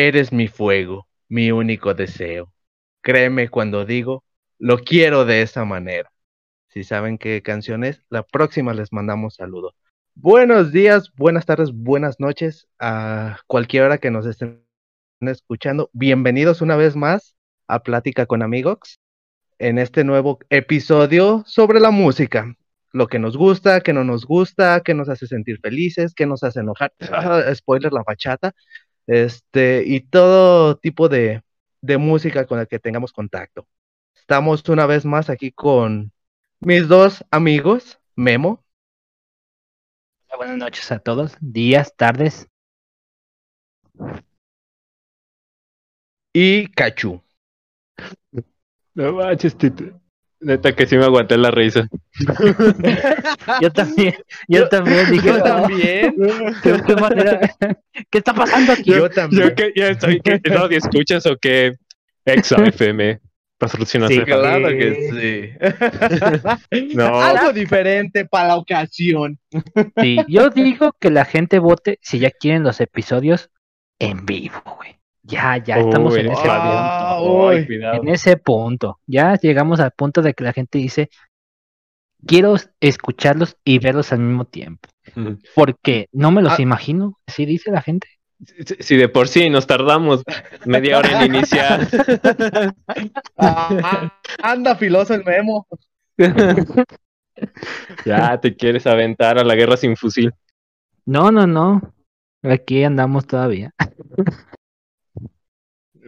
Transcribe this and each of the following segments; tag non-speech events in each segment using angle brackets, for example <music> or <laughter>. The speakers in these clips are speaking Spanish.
Eres mi fuego, mi único deseo. Créeme cuando digo, lo quiero de esa manera. Si saben qué canción es, la próxima les mandamos saludo. Buenos días, buenas tardes, buenas noches a cualquier hora que nos estén escuchando. Bienvenidos una vez más a Plática con Amigos en este nuevo episodio sobre la música. Lo que nos gusta, que no nos gusta, que nos hace sentir felices, que nos hace enojar. <laughs> spoiler, la bachata. Este, y todo tipo de, de música con la que tengamos contacto. Estamos una vez más aquí con mis dos amigos, Memo. Buenas noches a todos, días, tardes. Y Cachu. No manches, Tito. Neta que sí me aguanté la risa. <laughs> yo también, yo, también dije. Yo también. <laughs> ¿Qué, qué, manera? ¿Qué, está pasando aquí? Yo también. Yo que ya estoy, que <laughs> no escuchas o qué? Exa FM. Patrocina sí, claro que sí. no. Algo diferente para la ocasión. Sí, yo digo que la gente vote si ya quieren los episodios en vivo, güey. Ya, ya estamos en ese punto. en ese punto. Ya llegamos al punto de que la gente dice, quiero escucharlos y verlos al mismo tiempo. Porque no me los ah. imagino, así dice la gente. Si de por sí nos tardamos media hora en iniciar. <laughs> anda filoso el memo. ya te quieres aventar a la guerra sin fusil. No, no, no. Aquí andamos todavía. <laughs>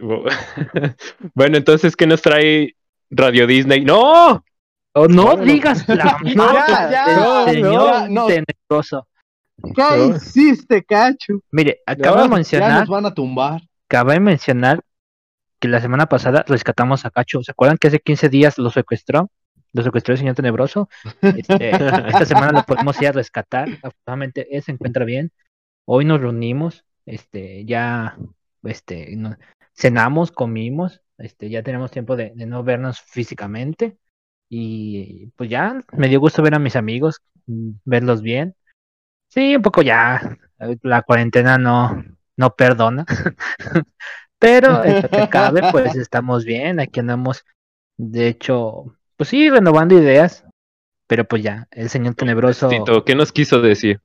<laughs> bueno, entonces, ¿qué nos trae Radio Disney? ¡No! Oh, no, digas <laughs> la no, ya, señor no, tenebroso. ¿Qué hiciste, Cacho? Mire, acabo de mencionar. Ya nos van a tumbar. Acabo de mencionar que la semana pasada rescatamos a Cacho. ¿Se acuerdan que hace 15 días lo secuestró? Lo secuestró el señor Tenebroso. Este, <laughs> esta semana lo podemos ir a rescatar. Afortunadamente, él se encuentra bien. Hoy nos reunimos. Este, ya, este, cenamos, comimos. Este, ya tenemos tiempo de, no vernos físicamente. Y pues ya me dio gusto ver a mis amigos, verlos bien Sí, un poco ya. La cuarentena no, no perdona. <laughs> Pero lo que cabe, pues estamos bien. Aquí andamos, de hecho, pues sí, renovando ideas. Pero pues ya, el señor tenebroso. ¿qué nos quiso decir?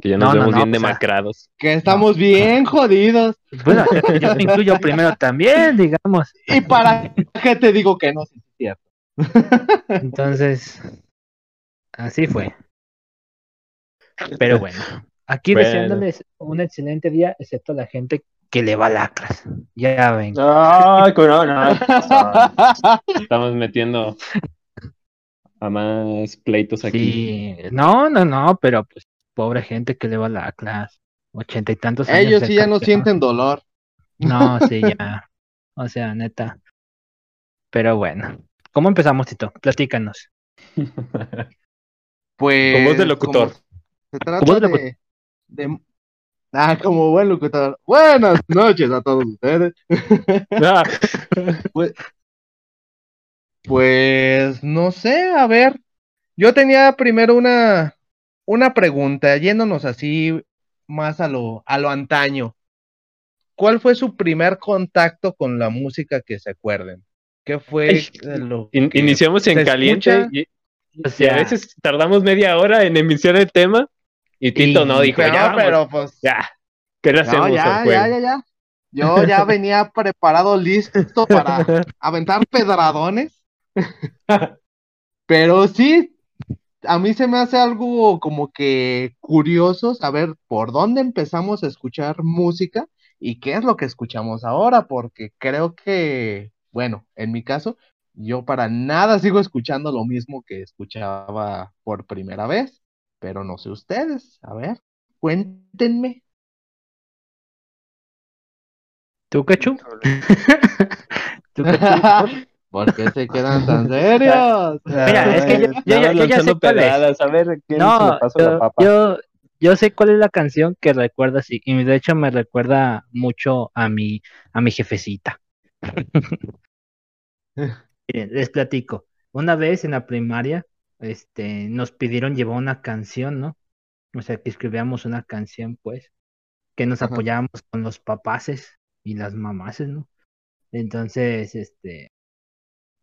Que ya nos vemos bien pues, demacrados. Que estamos bien jodidos. Bueno, yo me incluyo primero también, digamos. <laughs> ¿Y para qué te digo que no? es cierto. <laughs> Entonces, así fue. Pero bueno, aquí deseándoles un excelente día, excepto a la gente que le va lacras. Ya ven. Ay, no, <laughs> Estamos metiendo a más pleitos aquí. No, no, no, pero pues pobre gente que le va lacras. Ochenta y tantos años. Ellos sí ya no sienten dolor. No, sí, <laughs> ya. O sea, neta. Pero bueno. ¿Cómo empezamos, Tito? Platícanos. <laughs> pues. Como es de locutor. Se trata de, Ah, como buen locutor. Buenas noches a todos ustedes. Ah. <laughs> pues, pues, no sé, a ver. Yo tenía primero una, una pregunta, yéndonos así más a lo, a lo antaño. ¿Cuál fue su primer contacto con la música que se acuerden? ¿Qué fue lo Iniciamos en caliente y, a veces tardamos media hora en emitir el tema y Tito no dijo, ya, pero pues. Ya. ¿Qué le hacemos? ya, ya, ya, ya. Yo ya <laughs> venía preparado, listo para <laughs> aventar pedradones. pero sí, a mí se me hace algo como que curioso saber por dónde empezamos a escuchar música y qué es lo que escuchamos ahora, porque creo que, bueno, en mi caso, yo para nada sigo escuchando lo mismo que escuchaba por primera vez. Pero no sé ustedes. A ver, cuéntenme. ¿Tú, Cachu? <laughs> ¿Tú, <laughs> ¿Por qué se <laughs> quedan tan serios? <laughs> Mira, es que yo, yo, ya sé cuál es. A ver, ¿qué no, yo, yo, yo, sé cuál es la canción que recuerda así, y de hecho me recuerda mucho a mi, a mi jefecita. <laughs> Miren, les platico. Una vez en la primaria este, nos pidieron llevar una canción, ¿no? O sea, que escribíamos una canción, pues, que nos apoyábamos con los papaces y las mamás, ¿no? Entonces, este,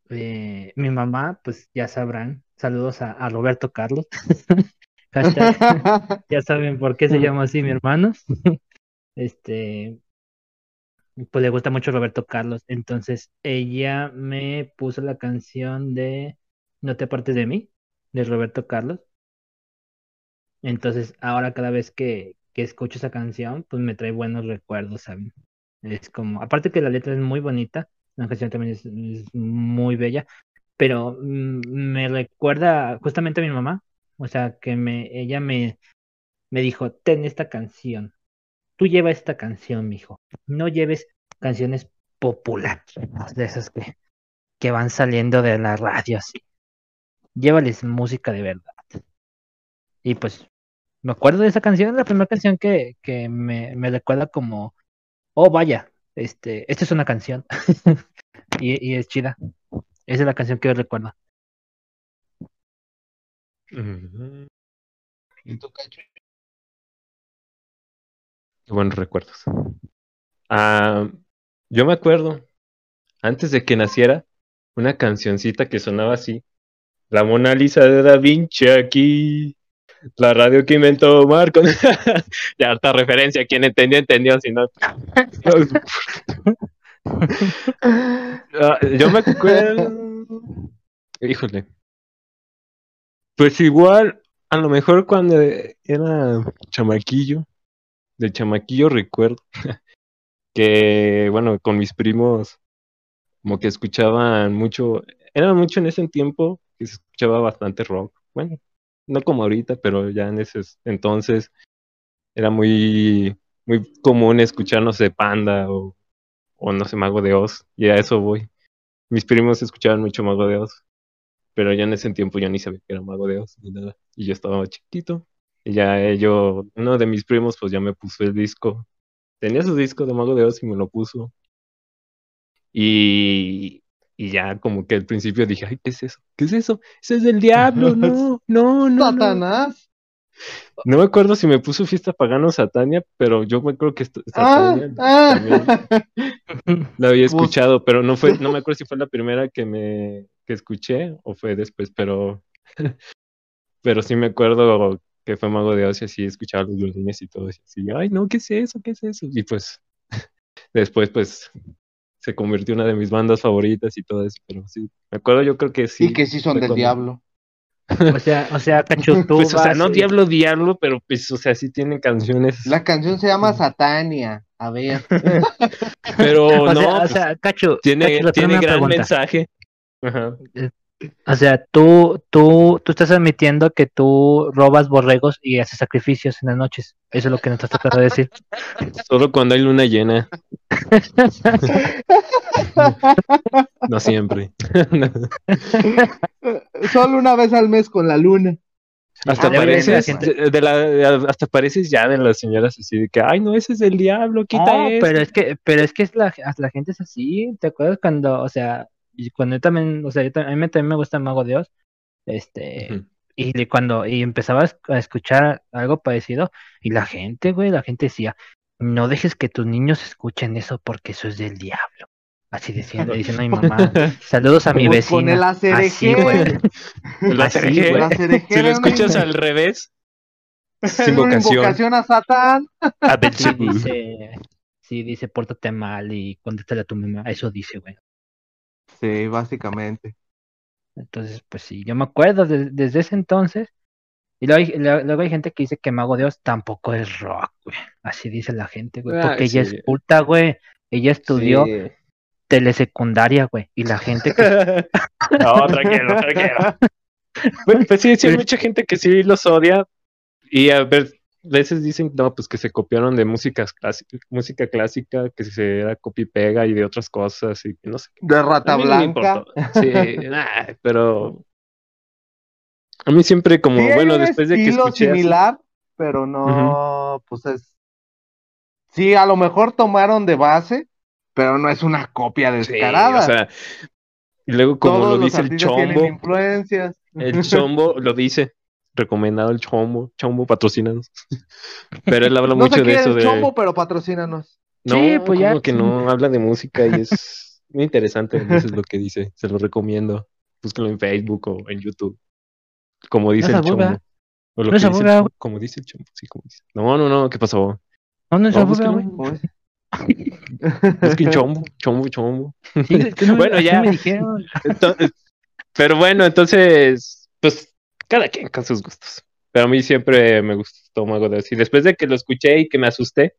eh, mi mamá, pues ya sabrán, saludos a, Roberto Carlos. <laughs> <laughs> ya saben por qué se llama así mi hermano. <laughs> este, pues le gusta mucho Roberto Carlos. Entonces ella me puso la canción de No te apartes de mí, de Roberto Carlos. Entonces ahora cada vez que, que escucho esa canción, pues me trae buenos recuerdos, ¿saben? Es como, aparte que la letra es muy bonita, la canción también es, muy bella, pero mm, me recuerda justamente a mi mamá, o sea, que me, ella me, me dijo, ten esta canción, tú lleva esta canción, mijo, no lleves canciones populares, de esas que, que van saliendo de la radio así, llévales música de verdad. Y pues me acuerdo de esa canción, la primera canción que, que me, me recuerda como, oh vaya, este, esta es una canción. <laughs> y, y, es chida. Esa es la canción que yo recuerdo. ¿Y tu cacho? Qué buenos recuerdos. Ah, yo me acuerdo, antes de que naciera, una cancioncita que sonaba así. La Mona Lisa de Da Vinci aquí. La radio que inventó Marco. <laughs> ya harta referencia. Quien entendió, entendió. Si no. Ah, yo me acuerdo. Híjole. Pues igual, a lo mejor cuando era chamaquillo, de chamaquillo recuerdo <laughs> que, bueno, con mis primos, como que escuchaban mucho, era mucho en ese tiempo que se escuchaba bastante rock. Bueno, no como ahorita, pero ya en ese entonces era muy, muy común escucharnos de Panda o, o no sé, Mago de Oz, y a eso voy. Mis primos escuchaban mucho Mago de Oz, pero ya en ese tiempo yo ni sabía que era Mago de Oz ni nada, y yo estaba chiquito. Y ya yo, uno de mis primos, pues ya me puso el disco. Tenía su disco de Mago de Oz y me lo puso. Y, y ya como que al principio dije, ay, ¿qué es eso? ¿Qué es eso? Ese es del <laughs> diablo, no, no, no. Satanás. No. me acuerdo si me puso fiesta pagano Satania, pero yo me acuerdo que Satania ah, ah. <laughs> la había escuchado, pero no fue, no me acuerdo <laughs> si fue la primera que me que escuché o fue después, pero pero sí me acuerdo que fue Mago de Oz y así escuchaba los violines y todo, y así, ay no, ¿qué es eso? ¿Qué es eso? Y pues después pues se convirtió en una de mis bandas favoritas y todo eso, pero sí, me acuerdo yo creo que sí. Y que sí son del diablo. O sea, o sea, <laughs> Cacho, pues, o sea, no diablo, diablo, pero pues, o sea, sí tienen canciones. La canción se llama Satania, a ver. <laughs> pero <laughs> no, o sea, Cacho, tiene, tiene gran mensaje. Ajá. O sea, tú, tú, tú estás admitiendo que tú robas borregos y haces sacrificios en las noches. Eso es lo que nos estás tratando de decir. <laughs> Solo cuando hay luna llena. <laughs> no siempre. <laughs> Solo una vez al mes con la luna. Hasta pareces, de la, hasta pareces ya de las señoras así de que, ay, no, ese es el diablo, quita no, pero es que, pero es que es la, la gente es así, ¿te acuerdas cuando, o sea, y cuando yo también, o sea, a mí también me gusta Mago Dios, este, y cuando, y empezaba a escuchar algo parecido, y la gente, güey, la gente decía, no dejes que tus niños escuchen eso porque eso es del diablo. Así diciendo, diciendo a mi mamá, <laughs> saludos a mi vecina. Con <laughs> el Así, güey. Si lo escuchas al revés, es invocación. a Satán. A sí, dice, sí, dice, pórtate mal y contéstale a tu mamá. Eso dice, güey. Sí, básicamente. Entonces, pues sí, yo me acuerdo desde ese entonces. Y luego hay, luego hay, gente que dice que Mago Dios tampoco es rock, güey. Así dice la gente, güey. Porque ella es puta, güey. Ella estudió telesecundaria, güey. Y la gente que... <laughs> no, tranquilo, tranquilo. <laughs> Pues, pues sí, sí, hay mucha gente que sí los odia. Y a ver, veces dicen, no, pues que se copiaron de músicas música clásica, que se era copy pega y de otras cosas y no sé. De rata blanca. sí, pero a mí siempre como, bueno, después de que escuché similar, pero no, pues es Sí, a lo mejor tomaron de base, pero no es una copia descarada. o sea, y luego como lo dice el chombo, influencias. el chombo lo dice, recomendado el Chombo. Chombo, patrocínanos. <laughs> pero él habla mucho de eso. El Chombo, pero patrocínanos. No, Sí, pues ya. que no habla de música y es <laughs> muy interesante. Eso es lo que dice. Se lo recomiendo. Búscalo en Facebook o en YouTube. Como dice No el chombo. O lo No que se dice el chombo, Como dice el chombo. Sí, como dice. No, no, no. ¿Qué pasó? No, no es güey. <laughs> Es que chombo, chombo, chombo. Sí, Bueno, ya. me dijeron. Entonces, pero bueno, entonces, pues cada quien con sus gustos. Pero a mí siempre me gustó Mago de Oz. Y después de que lo escuché y que me asusté,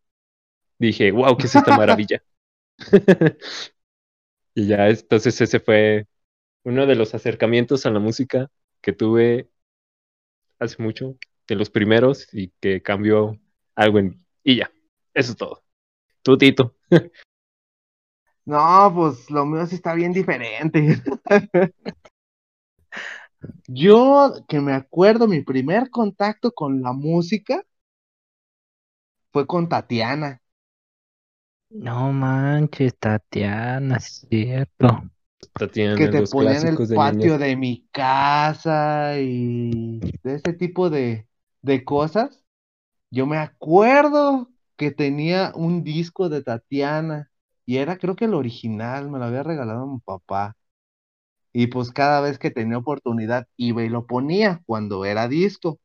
dije, wow, ¿qué es esta <laughs> maravilla? <laughs> y ya, entonces ese fue uno de los acercamientos a la música que tuve hace mucho, de los primeros, y que cambió algo en mí. Y ya, eso es todo. Tú, Tito. <laughs> No, pues lo mío sí está bien diferente. Yo, que me acuerdo, mi primer contacto con la música fue con Tatiana. No manches, Tatiana, es cierto. Tatiana, que te los ponían en el de patio niños. de mi casa y de ese tipo de, de cosas. Yo me acuerdo que tenía un disco de Tatiana y era creo que el original, me lo había regalado mi papá. Y pues cada vez que tenía oportunidad iba y lo ponía cuando era disco,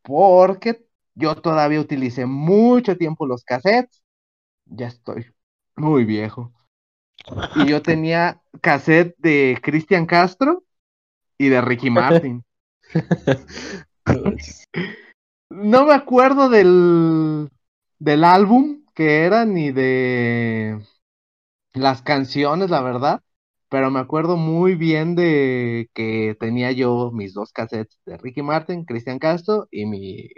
porque yo todavía utilicé mucho tiempo los cassettes. Ya estoy muy viejo. Y yo tenía cassette de Cristian Castro y de Ricky Martin. No me acuerdo del, del álbum que era ni de las canciones, la verdad, pero me acuerdo muy bien de que tenía yo mis dos cassettes de Ricky Martin, Cristian Castro y mi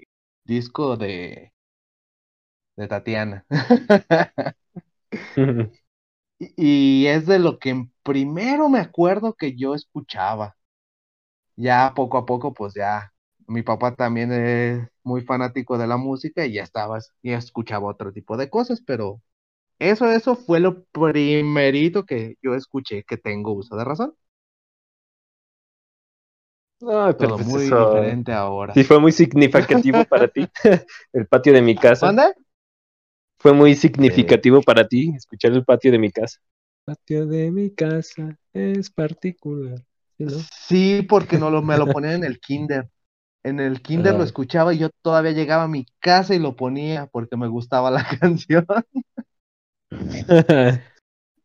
disco de, de Tatiana. <laughs> Y y es de lo que primero me acuerdo que yo escuchaba. Ya poco a poco, pues ya, mi papá también es muy fanático de la música y ya estaba, ya escuchaba otro tipo de cosas, pero eso, eso fue lo primerito que yo escuché que tengo uso de razón. Ay, pero Todo pues muy eso diferente ahora. sí fue muy significativo <laughs> para ti. El patio de mi casa. ¿Mande? Fue muy significativo para ti escuchar el patio de mi casa. Patio de mi casa es particular. ¿sí, no? Sí, porque no lo, me lo ponían en el kinder. En el kinder lo Ah. escuchaba y yo todavía llegaba a mi casa y lo ponía porque me gustaba la <laughs> canción. <laughs>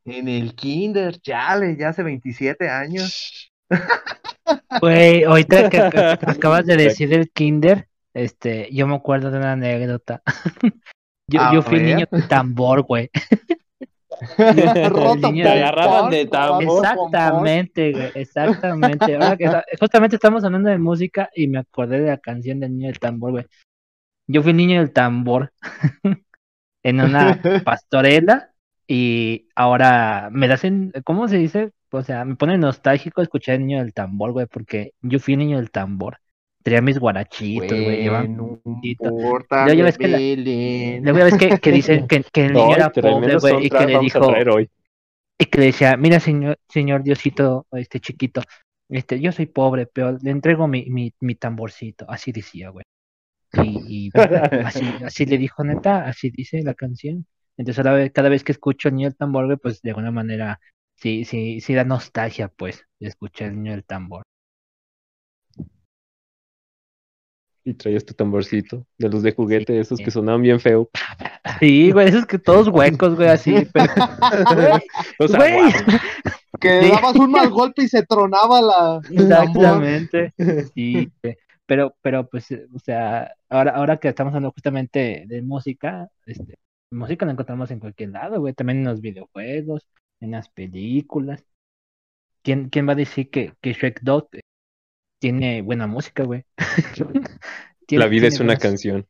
En el kinder, chale, ya hace 27 años. Güey, ahorita que, que- que <laughs> acabas de decir el kinder, este, yo me acuerdo de una anécdota. <laughs> Yo, yo fui niño de tambor, güey. Roto Te agarraban de tambor. Exactamente, güey, exactamente. Ahora que está- justamente estamos hablando de música y me acordé de la canción del niño del tambor, güey. Yo fui niño del tambor en una <laughs> pastorela y ahora me hacen, ¿cómo se dice? O sea, me pone nostálgico escuchar el niño del tambor, güey, porque yo fui el niño del tambor. Tenía mis guarachitos, güey, no importa, ya ves que la- ya ves que, que dicen <laughs> que, que el niño era pobre, güey, y que le dijo, y que le decía, mira señor, señor Diosito, este chiquito, este, yo soy pobre, pero le entrego mi, mi, mi tamborcito, así decía, güey. Y, y así, así le dijo neta, así dice la canción. Entonces cada vez que escucho el niño del tambor, pues de alguna manera sí, sí, sí da nostalgia, pues, de escuchar el niño del tambor. Y traías tu tamborcito de los de juguete, esos que sonaban bien feo. Sí, güey, esos que todos huecos, güey, así, <laughs> pero, O sea, güey, guau. Que Sí. dabas un mal golpe y se tronaba la. Exactamente. Sí, <laughs> pero, pero pues, eh, o sea, ahora, ahora que estamos hablando justamente de música, este, música la encontramos en cualquier lado, güey, también en los videojuegos, en las películas. ¿Quién, quién va a decir que, que Shrek 2 eh, tiene buena música, güey? <laughs> La vida es una buenas- canción.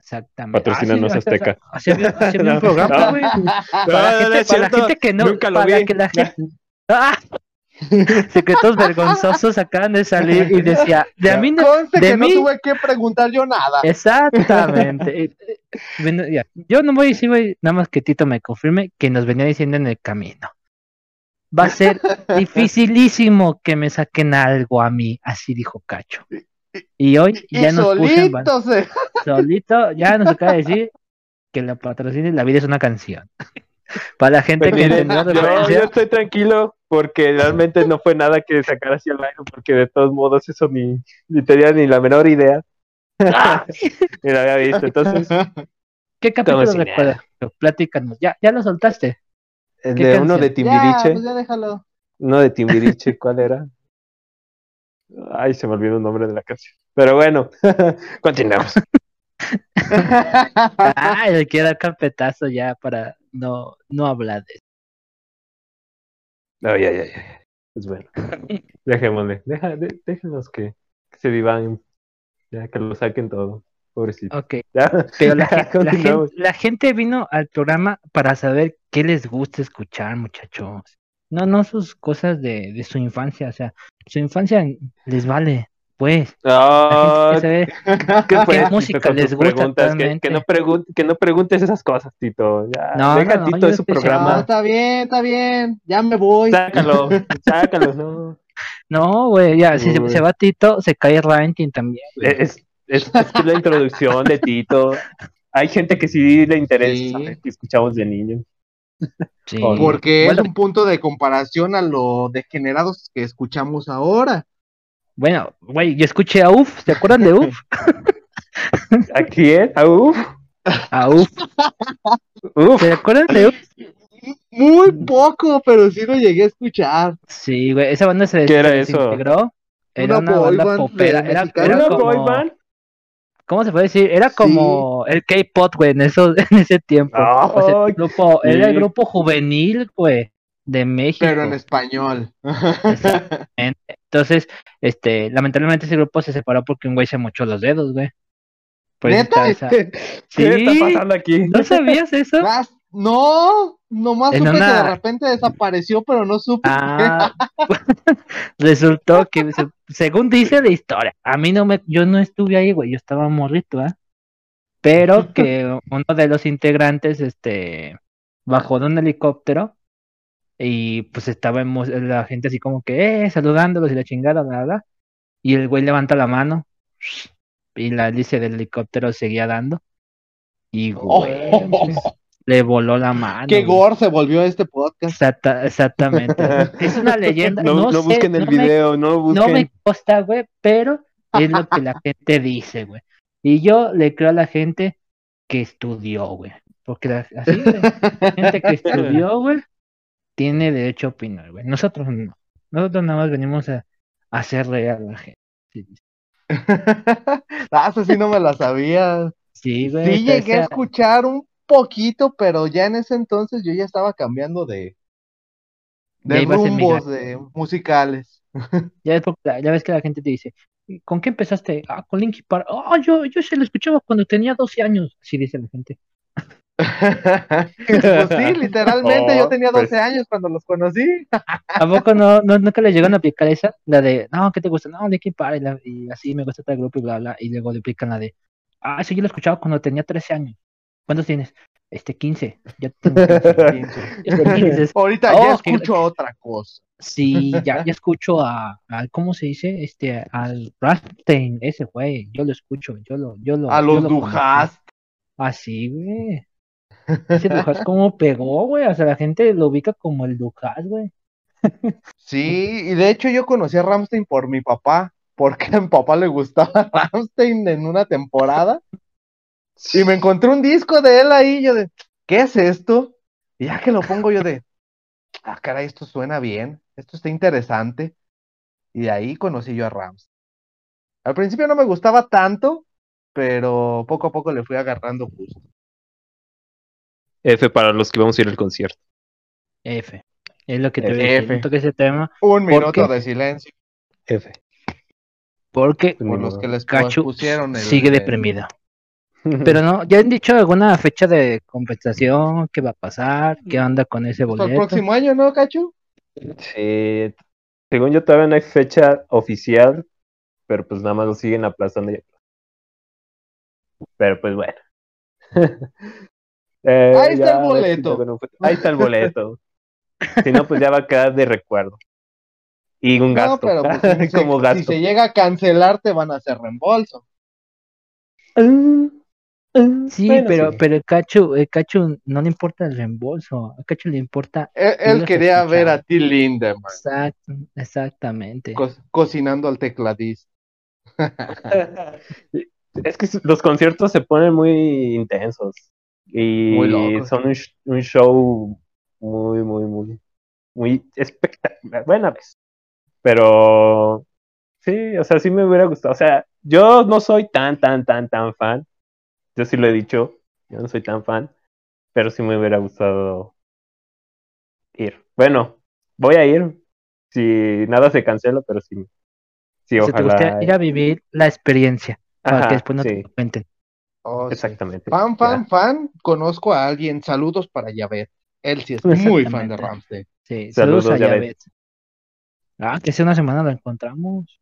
Exactamente. Patrocínanos, Ah, sí, Azteca. Había un <laughs> No, programa, no. güey. No, Para, gente, la gente que no, Nunca lo para vi. que la gente... ¡Ah! <laughs> Secretos vergonzosos acaban de salir y decía, de a mí no, Conste de que mí- no tuve que preguntar yo nada. Exactamente. <laughs> Bueno, ya, Yo no voy a decir, güey, nada más que Tito me confirme que nos venía diciendo en el camino. Va a ser <laughs> dificilísimo que me saquen algo a mí, así dijo Cacho. Y hoy Y ya nos puso en ban- solito se... solito, ya nos acaba de decir, que la patrocine, la vida es una canción. Para la gente Pues que miren, yo, yo estoy tranquilo porque realmente no fue nada que sacar hacia el aire, porque de todos modos eso ni, ni tenía ni la menor idea. <laughs> ni lo había visto. Entonces, ¿qué capítulo recuerdas? Platícanos, ya, ya lo soltaste. el ¿Qué de uno de Ya, Timbiriche, pues ya déjalo. uno de Timbiriche, ¿cuál era? Ay, se me olvidó el nombre de la canción. Pero bueno, <laughs> continuamos. <laughs> Ay, le quiero dar carpetazo ya para no, no hablar de eso. Ay, ay, ay. Pues bueno, <laughs> dejémosle. Deja, de- déjenlos que, que se vivan, ya que lo saquen todo. Pobrecito. Ok, <laughs> Ya, pero la, <laughs> ya, gen- la, gen- continuamos. la gente vino al programa para saber qué les gusta escuchar, muchachos. No, no sus cosas de, de su infancia, o sea, su infancia les vale, pues. La gente Ah, <laughs> quiere saber ¿Qué, música les gusta? Que, que no pregun- que no preguntes esas cosas, Tito. Ya, No, deja no, no, Tito yo de su estoy No, programa. está bien, está bien. Ya me voy. Sácalo, <laughs> sácalo, no. No, güey, ya, si se, va Tito, se cae el ranking también. güey. Es, es, la introducción de Tito. Hay gente que sí le interesa Sí. saber que escuchamos de niños. Sí. Por- Porque Bueno. es un punto de comparación a lo degenerados que escuchamos ahora. Bueno, güey, yo escuché a UF, ¿se acuerdan de UF? ¿A quién? ¿A uf? A UF, Uf. ¿se acuerdan de UF? Muy poco, pero sí lo llegué a escuchar. Sí, güey, esa banda se ¿Qué era se eso? desintegró. Era Una una, boy banda band popera, era, era ¿Una como, boy band? ¿cómo se puede decir? Era como el K-pop, güey, en, eso, <laughs> en ese tiempo. O sea, Ay, el grupo, era el grupo juvenil, güey, de México. Pero en español. Exactamente. Entonces, este, lamentablemente ese grupo se separó porque un güey se mochó los dedos, güey. Por eso ¿Neta? está esa- ¿Qué está Sí. pasando aquí? ¿No sabías eso? Las- No, nomás En supe que una- de repente desapareció, pero no supe. Ah, <laughs> resultó que se- según dice la historia, a mí no me, yo no estuve ahí, güey, yo estaba morrito, ¿ah? Pero que <laughs> uno de los integrantes, este, bajó de un helicóptero y pues estaba la gente así como que, eh, saludándolos y la chingada, bla, bla, y el güey levanta la mano <sniffs> y la hélice del helicóptero seguía dando y güey, pues, <laughs> le voló la mano. Qué güey. gore se volvió este podcast. Exacta- exactamente. <laughs> Es una leyenda. No, No, no sé, busquen el no me- video, no busquen. no me consta, güey, pero es lo que la <laughs> gente dice, güey. Y yo le creo a la gente que estudió, güey. Porque la, así, güey, la gente que estudió, güey, tiene derecho a opinar, güey. Nosotros no. Nosotros nada más venimos a, a hacer reír a la gente. Sí, <laughs> ah, eso sí no me la sabía. Sí, güey. Sí llegué a escuchar un poquito, pero ya en ese entonces yo ya estaba cambiando de, de rumbos de musicales. <laughs> Ya ves, porque- ya ves que la gente te dice, ¿con qué empezaste? Ah, con Linkin Park. Ah, yo, yo se lo escuchaba cuando tenía 12 años. Así dice la gente. <laughs> pues sí, literalmente yo Oh, tenía pues- 12 años cuando los conocí. ¿A poco no, no, nunca le llegan a aplicar esa? La de, no, ¿qué te gusta? No, Linkin Park, y, la- y así me gusta tal grupo y bla, bla. Y luego le aplican la de, ah, eso yo lo escuchaba cuando tenía 13 años. ¿Cuántos tienes? Este, 15. Ya tengo 15. Y <laughs> es que dices, Ahorita Oh, ya escucho otra cosa. sí, ya, ya escucho a, al, ¿cómo se dice? Este, al Rammstein, ese güey. Yo lo escucho, yo lo, yo lo. A yo los. Dujas. Así, güey. Ese Dujas como pegó, güey. O sea, la gente lo ubica como el Dujas, güey. Sí, y de hecho yo conocí a Ramstein por mi papá, porque a mi papá le gustaba <laughs> Ramstein en una temporada. Y me encontré un disco de él ahí, yo de, ¿qué es esto? Y ya que lo pongo yo de, ah, caray, esto suena bien, esto está interesante. Y de ahí conocí yo a Ramstein. Al principio no me gustaba tanto, pero poco a poco le fui agarrando gusto. F para los que vamos a ir al concierto. F. Es lo que te F. voy a decir. No toques ese tema Un minuto de silencio F. porque por los que les Cachu pusieron el, sigue el- deprimido. <laughs> Pero no, ¿ya han dicho alguna fecha de compensación? ¿Qué va a pasar? ¿Qué onda con ese Hasta el boleto? próximo año, ¿no, Cachu? Sí, según yo todavía no hay fecha oficial, pero pues nada más lo siguen aplazando y aplazando. Pero pues bueno. <laughs> Eh, Ahí está ya, el si boleto. Ahí está el boleto. <laughs> si no, pues ya va a quedar de recuerdo. Y un gasto. No, pero pues, si, <laughs> se- Como si gasto. se llega a cancelar, te van a hacer reembolso. Mm, Sí, Bueno, pero, sí. pero el Cacho, el Cacho no le importa el reembolso, al Cacho le importa. Él, quería ver a T. Lindemann Exacto, exactamente. co- cocinando al tecladista. <laughs> Es que los conciertos se ponen muy intensos y Muy son un, un show muy, muy, muy, muy espectacular. Bueno, pues, pero sí, o sea, sí me hubiera gustado. O sea, yo no soy tan, tan, tan, tan fan. Yo sí lo he dicho, yo no soy tan fan, pero sí me hubiera gustado ir. Bueno, voy a ir si nada se cancela, pero sí, sí, O sea, te gustaría ojalá. ir a vivir la experiencia para Ajá, que después no sí, te cuenten. Oh, sí. exactamente. Fan, Ya. fan, fan. Conozco a alguien. Saludos para Yavet. Él sí es muy fan de. Sí, Saludos, saludos, a Yavet. Yavet. Ah, que hace una semana lo encontramos.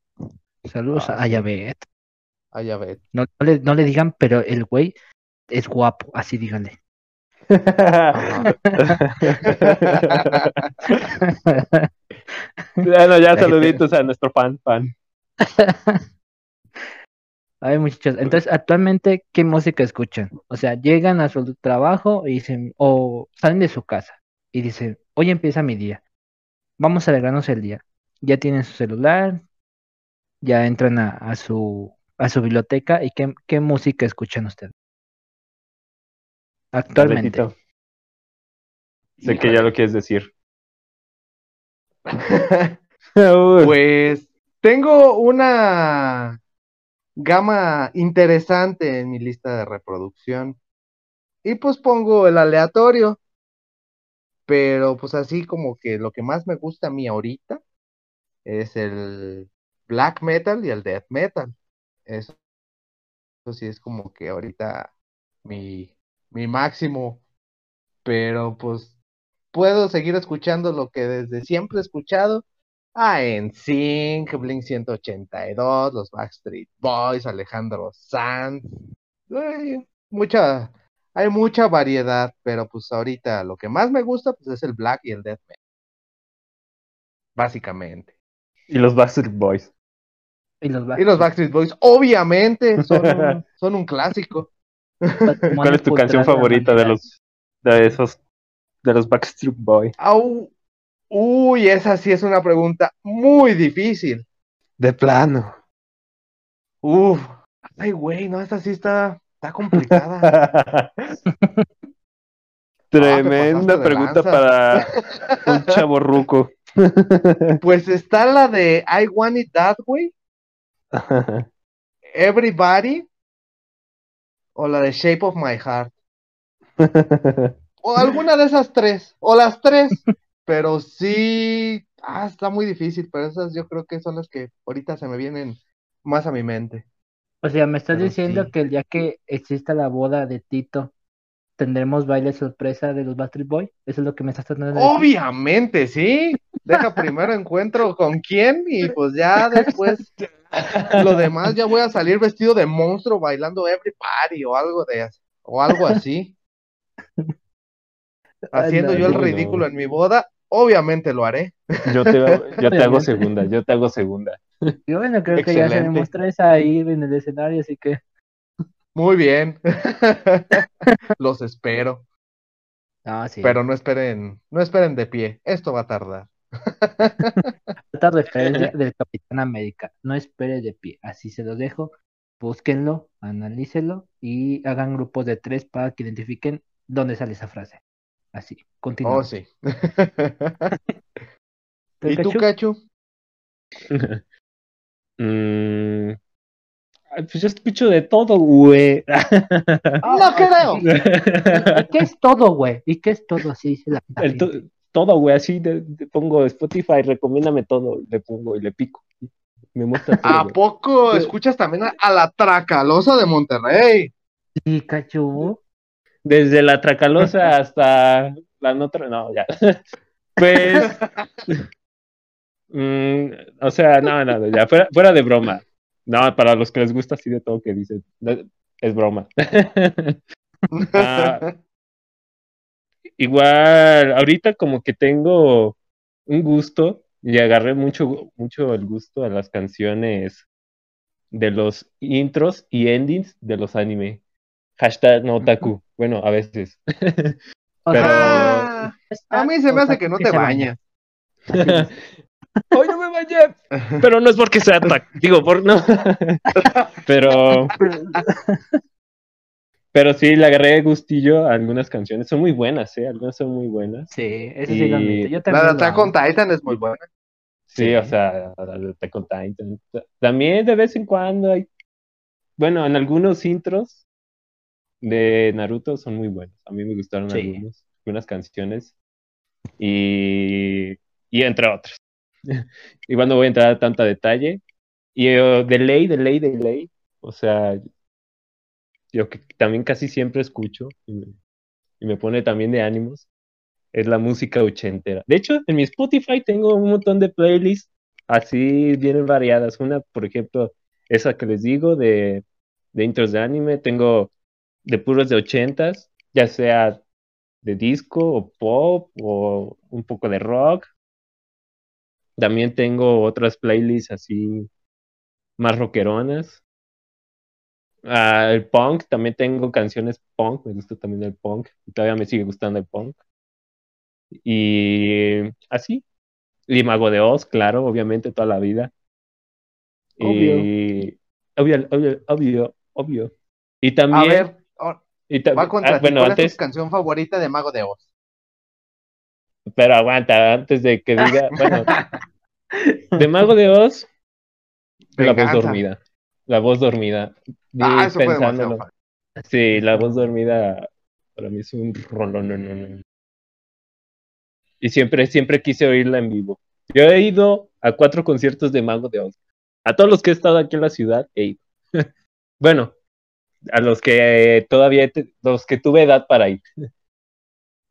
Saludos Ah, a. Yavet. A Yavet. No, no le, no le digan, pero el güey es guapo, así díganle. <laughs> <laughs> bueno, ya saluditos a nuestro fan, fan. <laughs> Ay, muchachos. Entonces, actualmente, ¿qué música escuchan? O sea, llegan a su trabajo y dicen, o salen de su casa y dicen, hoy empieza mi día. Vamos a alegrarnos el día. Ya tienen su celular, ya entran a, a su a su biblioteca y qué, qué música escuchan ustedes actualmente. Sé que ya lo quieres decir. <laughs> Pues tengo una gama interesante en mi lista de reproducción. Y pues pongo el aleatorio. Pero pues así como que lo que más me gusta a mí ahorita es el black metal y el death metal. Eso, eso sí es como que ahorita mi, mi máximo. Pero pues puedo seguir escuchando lo que desde siempre he escuchado. Ah, NSYNC, Blink 182, los Backstreet Boys, Alejandro Sanz. Ay, mucha, hay mucha variedad, pero pues ahorita lo que más me gusta pues es el black y el death metal. Básicamente. y los Backstreet Boys. Y los Y los Backstreet Boys, obviamente, <laughs> son un, son un clásico. ¿Cuál es tu canción favorita de los de esos de los Backstreet Boys? Au. Uy, esa sí es una pregunta muy difícil. De plano. Uf. Ay, güey, no, esta sí está, está complicada. <laughs> Tremenda Ah, pregunta para <laughs> un chavo ruco. Pues está la de I Want It That Way, <laughs> Everybody, o la de Shape of My Heart. O alguna de esas tres, o las tres. Pero sí, ah, está muy difícil, pero esas yo creo que son las que ahorita se me vienen más a mi mente. O sea, me estás Pero diciendo sí. que el día que exista la boda de Tito, tendremos baile sorpresa de los Backstreet Boys. Eso es lo que me estás tratando de decir. Obviamente, sí. Deja primero encuentro con quién y pues ya después lo demás ya voy a salir vestido de monstruo bailando Everybody o algo de o algo así. <laughs> Haciendo yo el Uy, no. ridículo en mi boda, obviamente lo haré. Yo te, yo te hago <laughs> segunda, yo te hago segunda. Y bueno, creo que ya se demuestra esa ahí en el escenario, así que Muy bien. <laughs> Los espero, Ah, sí. pero no esperen, no esperen de pie. Esto va a tardar. <laughs> Otra referencia del Capitán América. No espere de pie. Así se los dejo. Búsquenlo, analícenlo y hagan grupos de tres para que identifiquen dónde sale esa frase. Así, Oh, continuamos. sí. ¿Tú, <laughs> ¿Y tú? Cachu? <laughs> Mm, pues yo escucho de todo, güey. <laughs> No creo. ¿Y qué es todo, güey? ¿Y qué es todo? Así dice la El to- todo, güey, así de- de- pongo Spotify, recomiéndame todo, le pongo y le pico. Me muestra todo. ¿A poco Sí. escuchas también a, a la Tracalosa de Monterrey? ¿Y Cachu? Desde la Tracalosa <laughs> hasta la otra, no, ya. <laughs> Pues, mm, o sea, no, no, ya, fuera, fuera de broma. No, para los que les gusta así de todo que dicen, es broma. <laughs> Ah, igual, ahorita como que tengo un gusto y agarré mucho, mucho el gusto a las canciones de los intros y endings de los anime. Hashtag no otaku. Bueno, a veces. <laughs> Pero- Ah, a mí se me hace que no te bañas. <laughs> Hoy no me bañé. <laughs> Pero no es porque sea otaku. Digo, por no. Pero. Pero sí, le agarré gustillo a algunas canciones. Son muy buenas, ¿eh? Algunas son muy buenas. Sí, eso sí lo Y- admito. Yo La también de lo Attack on Titan es muy buena. Sí, Sí. o sea, Attack on Titan. También de vez en cuando hay. Bueno, en algunos intros de Naruto son muy buenos. A mí me gustaron Sí. algunos, algunas canciones. Y, y entre otros. <laughs> Igual no voy a entrar a tanta detalle. Y eh, de ley, de ley, de ley. O sea, yo que también casi siempre escucho y me, y me pone también de ánimos. Es la música ochentera. De hecho, en mi Spotify tengo un montón de playlists así bien variadas. Una, por ejemplo, esa que les digo de, de intros de anime. Tengo de puros de ochentas, ya sea de disco o pop o un poco de rock. También tengo otras playlists así más rockeronas. Ah, el punk, también tengo canciones punk, me gusta también el punk, y todavía me sigue gustando el punk. Y así. Y Mago de Oz, claro, obviamente toda la vida. Y obvio, obvio, obvio, obvio. Y A también, ver, oh, y va contra ah, bueno, ¿Cuál es antes, tu canción favorita de Mago de Oz? pero aguanta, antes de que diga, <laughs> bueno, de Mago de Oz, la voz dormida. La voz dormida. Ah, eso pensándolo. Sí, la voz dormida para mí es un rolón. no, no, no. Y siempre, siempre quise oírla en vivo. Yo he ido a cuatro conciertos de Mago de Oz. A todos los que he estado aquí en la ciudad he ido. <laughs> bueno, a los que todavía, te- los que tuve edad para ir.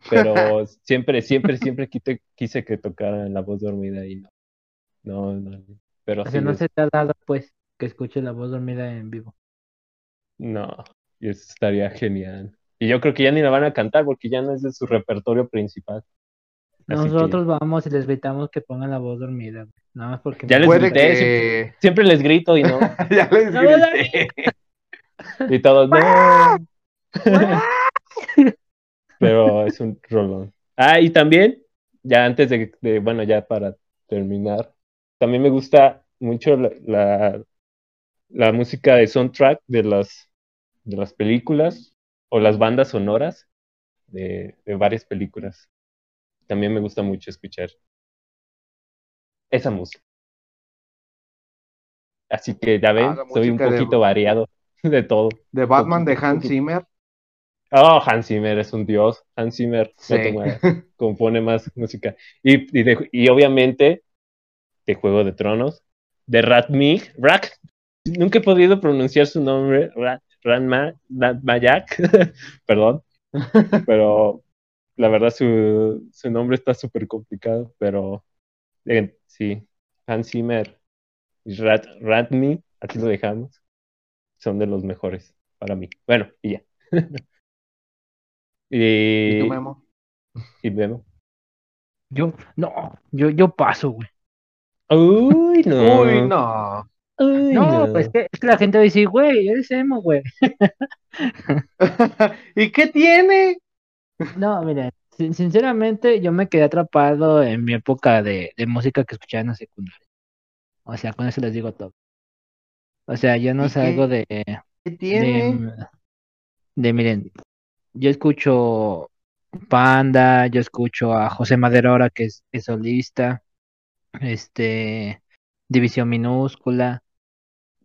Pero <laughs> siempre, siempre, siempre quise, quise que tocaran la voz dormida y no. No, no. Pero O sí, sea, no es- se te ha dado, pues, que escuche la voz dormida en vivo. No, y eso estaría genial. Y yo creo que ya ni la van a cantar porque ya no es de su repertorio principal. Así que- Nosotros vamos y les gritamos que pongan la voz dormida. Nada más porque... Ya les grité, que. Siempre les grito y no. <laughs> ya les grité. <laughs> Y todos, no. <laughs> Pero es un rolón. Ah, y también, ya antes de, de- bueno, ya para terminar, también me gusta mucho la, la, la música de soundtrack de las, de las películas o las bandas sonoras de, de varias películas. También me gusta mucho escuchar esa música. Así que ya ven, Ah, soy un de- poquito variado de todo. De Batman de <laughs> Hans. Zimmer. Oh, Hans Zimmer es un dios. Hans Zimmer Sí. <laughs> compone más música. Y, y, de- y obviamente de Juego de Tronos, de Ratmig, Rak, nunca he podido pronunciar su nombre, Rat, Ratma, Ratmayak, <laughs> perdón, pero la verdad su, su nombre está súper complicado, pero eh, sí, Hans Zimmer y Rat, Ratmi, aquí lo dejamos, son de los mejores para mí. Bueno, y ya. <laughs> ¿Y y, tú, Memo? y Memo. Yo, no, yo, yo paso, güey. Uy, no. Uy, no. Uy, No, no. pues que, es que la gente va a decir, güey, eres emo, güey. <laughs> ¿Y qué tiene? No, mira, sin- sinceramente yo me quedé atrapado en mi época de, de música que escuchaba en la secundaria. O sea, con eso les digo todo. O sea, yo no ¿Y salgo de, ¿Qué tiene? de, de, miren, yo escucho Panda, yo escucho a José Madero ahora que es, es solista, este, División Minúscula,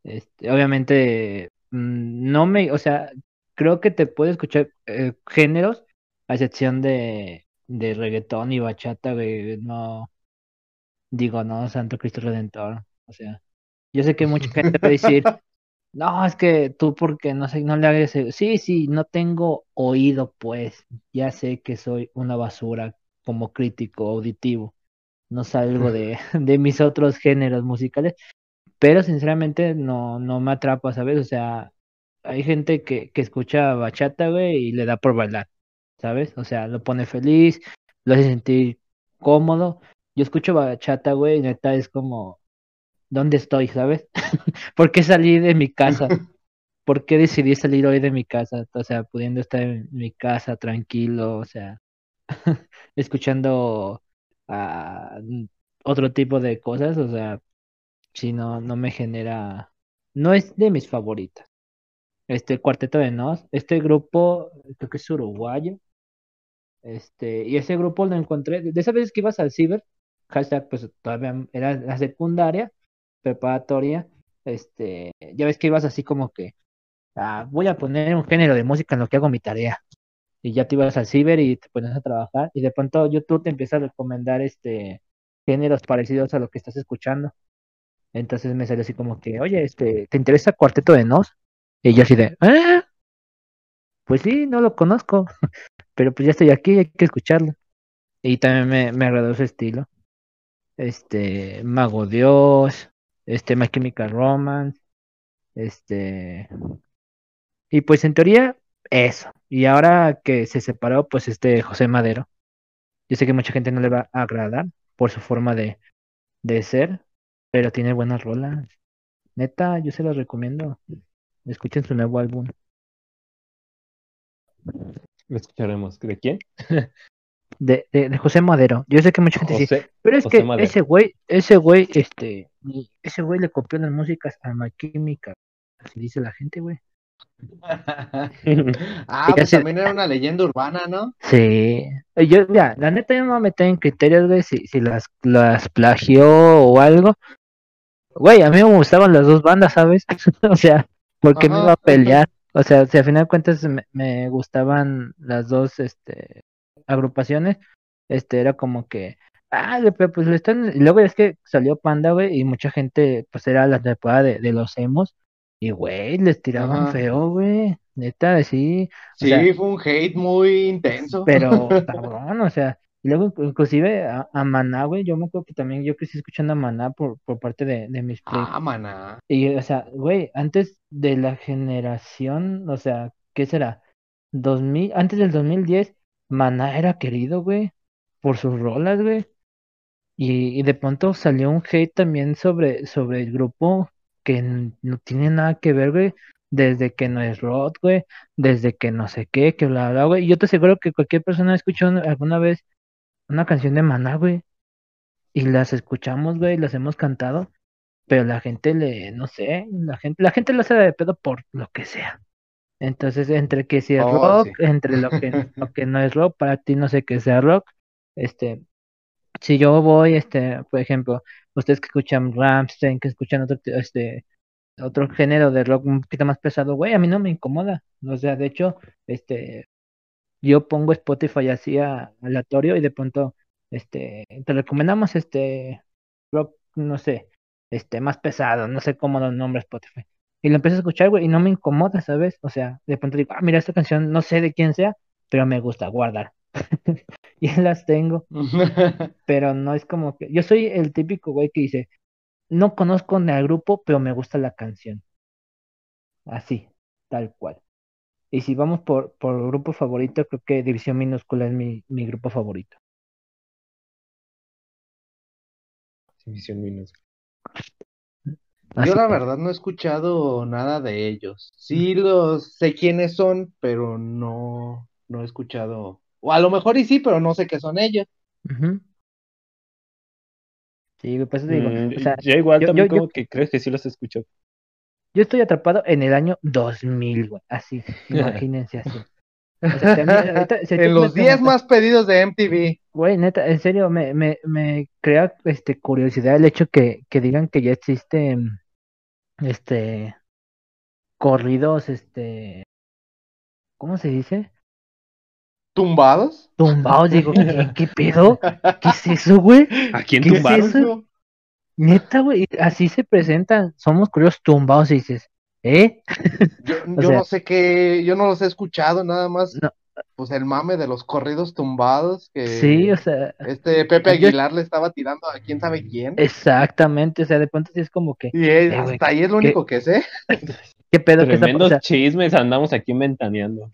este, obviamente, mm, no me, o sea, creo que te puedo escuchar eh, géneros, a excepción de, de reggaetón y bachata, güey, no, digo, no, Santo Cristo Redentor, o sea, yo sé que mucha <laughs> gente va a decir, no, es que tú porque no sé, no le hagas eso. Sí, sí, no tengo oído, pues. Ya sé que soy una basura como crítico auditivo. No salgo de, <laughs> <laughs> de mis otros géneros musicales, pero sinceramente no, no me atrapa, ¿sabes? O sea, hay gente que, que escucha bachata, güey, y le da por bailar, ¿sabes? O sea, lo pone feliz, lo hace sentir cómodo. Yo escucho bachata, güey, y neta es como, ¿dónde estoy, sabes? <laughs> ¿Por qué salí de mi casa? <laughs> ¿por qué decidí salir hoy de mi casa? O sea, pudiendo estar en mi casa tranquilo, o sea, <laughs> escuchando ah, otro tipo de cosas, o sea, si no, no me genera, no es de mis favoritas. Este Cuarteto de Nos, este grupo, creo que es uruguayo, este, y ese grupo lo encontré, de esas veces que ibas al ciber, hashtag, pues todavía era la secundaria, preparatoria, este, ya ves que ibas así como que, ah, voy a poner un género de música en lo que hago mi tarea. Y ya te ibas al ciber y te pones a trabajar, y de pronto YouTube te empieza a recomendar este géneros parecidos a lo que estás escuchando. Entonces me salió así como que, oye, este, ¿te interesa Cuarteto de Nos? Y yo así de, ¿eh? Pues sí, no lo conozco, <laughs> pero pues ya estoy aquí, hay que escucharlo. Y también me, me agradó su estilo. Este, Mago Dios, este, My Chemical Romance, este, y pues en teoría, eso. Y ahora que se separó, pues este José Madero. Yo sé que mucha gente no le va a agradar por su forma de, de ser, pero tiene buenas rolas. Neta, yo se los recomiendo. Escuchen su nuevo álbum. Lo escucharemos. ¿De quién? <laughs> De, de, de José Madero. Yo sé que mucha gente dice, José. pero es José que Madero. ese güey, ese güey, este, ese güey le copió las músicas a My Chemical. Así dice la gente, güey. <laughs> ah, pues también era una leyenda urbana, ¿no? Sí. Eh, Yo, ya, la neta yo no me voy a meter en criterios, güey, si, si las, las plagió o algo. Güey, a mí me gustaban las dos bandas, ¿sabes? <laughs> o sea, porque me iba a pelear. O sea, si al final de cuentas me, me gustaban las dos, este, agrupaciones, este, era como que, ah, pero pues le están, y luego es que salió Panda, güey, y mucha gente, pues era la temporada de, de los emos, y güey, les tiraban Ajá. feo, güey, neta, sí, o Sí, sea, fue un hate muy intenso. pero <laughs> cabrón, o sea, y luego inc- inclusive a, a Maná, güey, yo me acuerdo que también yo crecí escuchando a Maná por, por parte de, de mis primos. Ah, maná. Y, o sea, güey, antes de la generación, o sea, ¿qué será? 2000, antes del 2010, Maná era querido, güey, por sus rolas, güey. Y, y de pronto salió un hate también sobre, sobre el grupo que no tiene nada que ver, güey, desde que no es rock, güey, desde que no sé qué, que bla, bla, güey. Y yo te aseguro que cualquier persona ha escuchado alguna vez una canción de Maná, güey, y las escuchamos, güey, las hemos cantado pero la gente le, no sé, la gente, la gente lo hace de pedo por lo que sea. Entonces, entre que si es Oh, rock, sí. entre lo que, <laughs> lo que no es rock, para ti no sé qué sea rock, este, si yo voy, este, por ejemplo, ustedes que escuchan Rammstein, que escuchan otro, este, otro género de rock un poquito más pesado, güey, a mí no me incomoda. O sea, de hecho, este, yo pongo Spotify así a- aleatorio y de pronto, este, te recomendamos este rock, no sé, este, más pesado, no sé cómo lo nombra Spotify. Y lo empiezo a escuchar, güey, y no me incomoda, ¿sabes? O sea, de pronto digo, ah, mira, esta canción no sé de quién sea, pero me gusta, guardar. <laughs> Y las tengo, <laughs> pero no es como que, yo soy el típico güey que dice, no conozco ni al grupo, pero me gusta la canción. Así, tal cual. Y si vamos por, por grupo favorito, creo que División Minúscula es mi, mi grupo favorito. División minúscula. Así Yo la que- verdad no he escuchado nada de ellos. Sí los sé quiénes son, pero no, no he escuchado. O a lo mejor y sí, pero no sé qué son ellos. Ujú. Sí, güey, pues digo, Mm, o sea, yo igual yo- también yo- yo- como que creo que sí los escucho. yo estoy atrapado en el año 2000, güey, así, <laughs> imagínense así. O sea, si a mí- ahorita- si tú En los 10 preguntas- más pedidos de MTV. Güey, neta, en serio, me, me, me crea este curiosidad el hecho que, que digan que ya existen este corridos, este ¿cómo se dice? ¿Tumbados? Tumbados, digo, ¿qué, qué pedo? ¿Qué es eso, güey? <laughs> ¿A quién ¿Qué es tumbaron? eso? Neta, güey, así se presentan, somos curiosos tumbados y dices, ¿eh? Yo, <laughs> yo sea- no sé qué, yo no los he escuchado, nada más. No. Pues el mame de los corridos tumbados que Sí, o sea, este Pepe yo- Aguilar le estaba tirando a quién sabe quién. exactamente, o sea, de pronto sí es como que, Y es- Eh, hasta ahí es lo ¿qué- único que sé. <laughs> ¿qué pedo? ¿Qué está- o Tremendos sea, chismes andamos aquí inventaneando.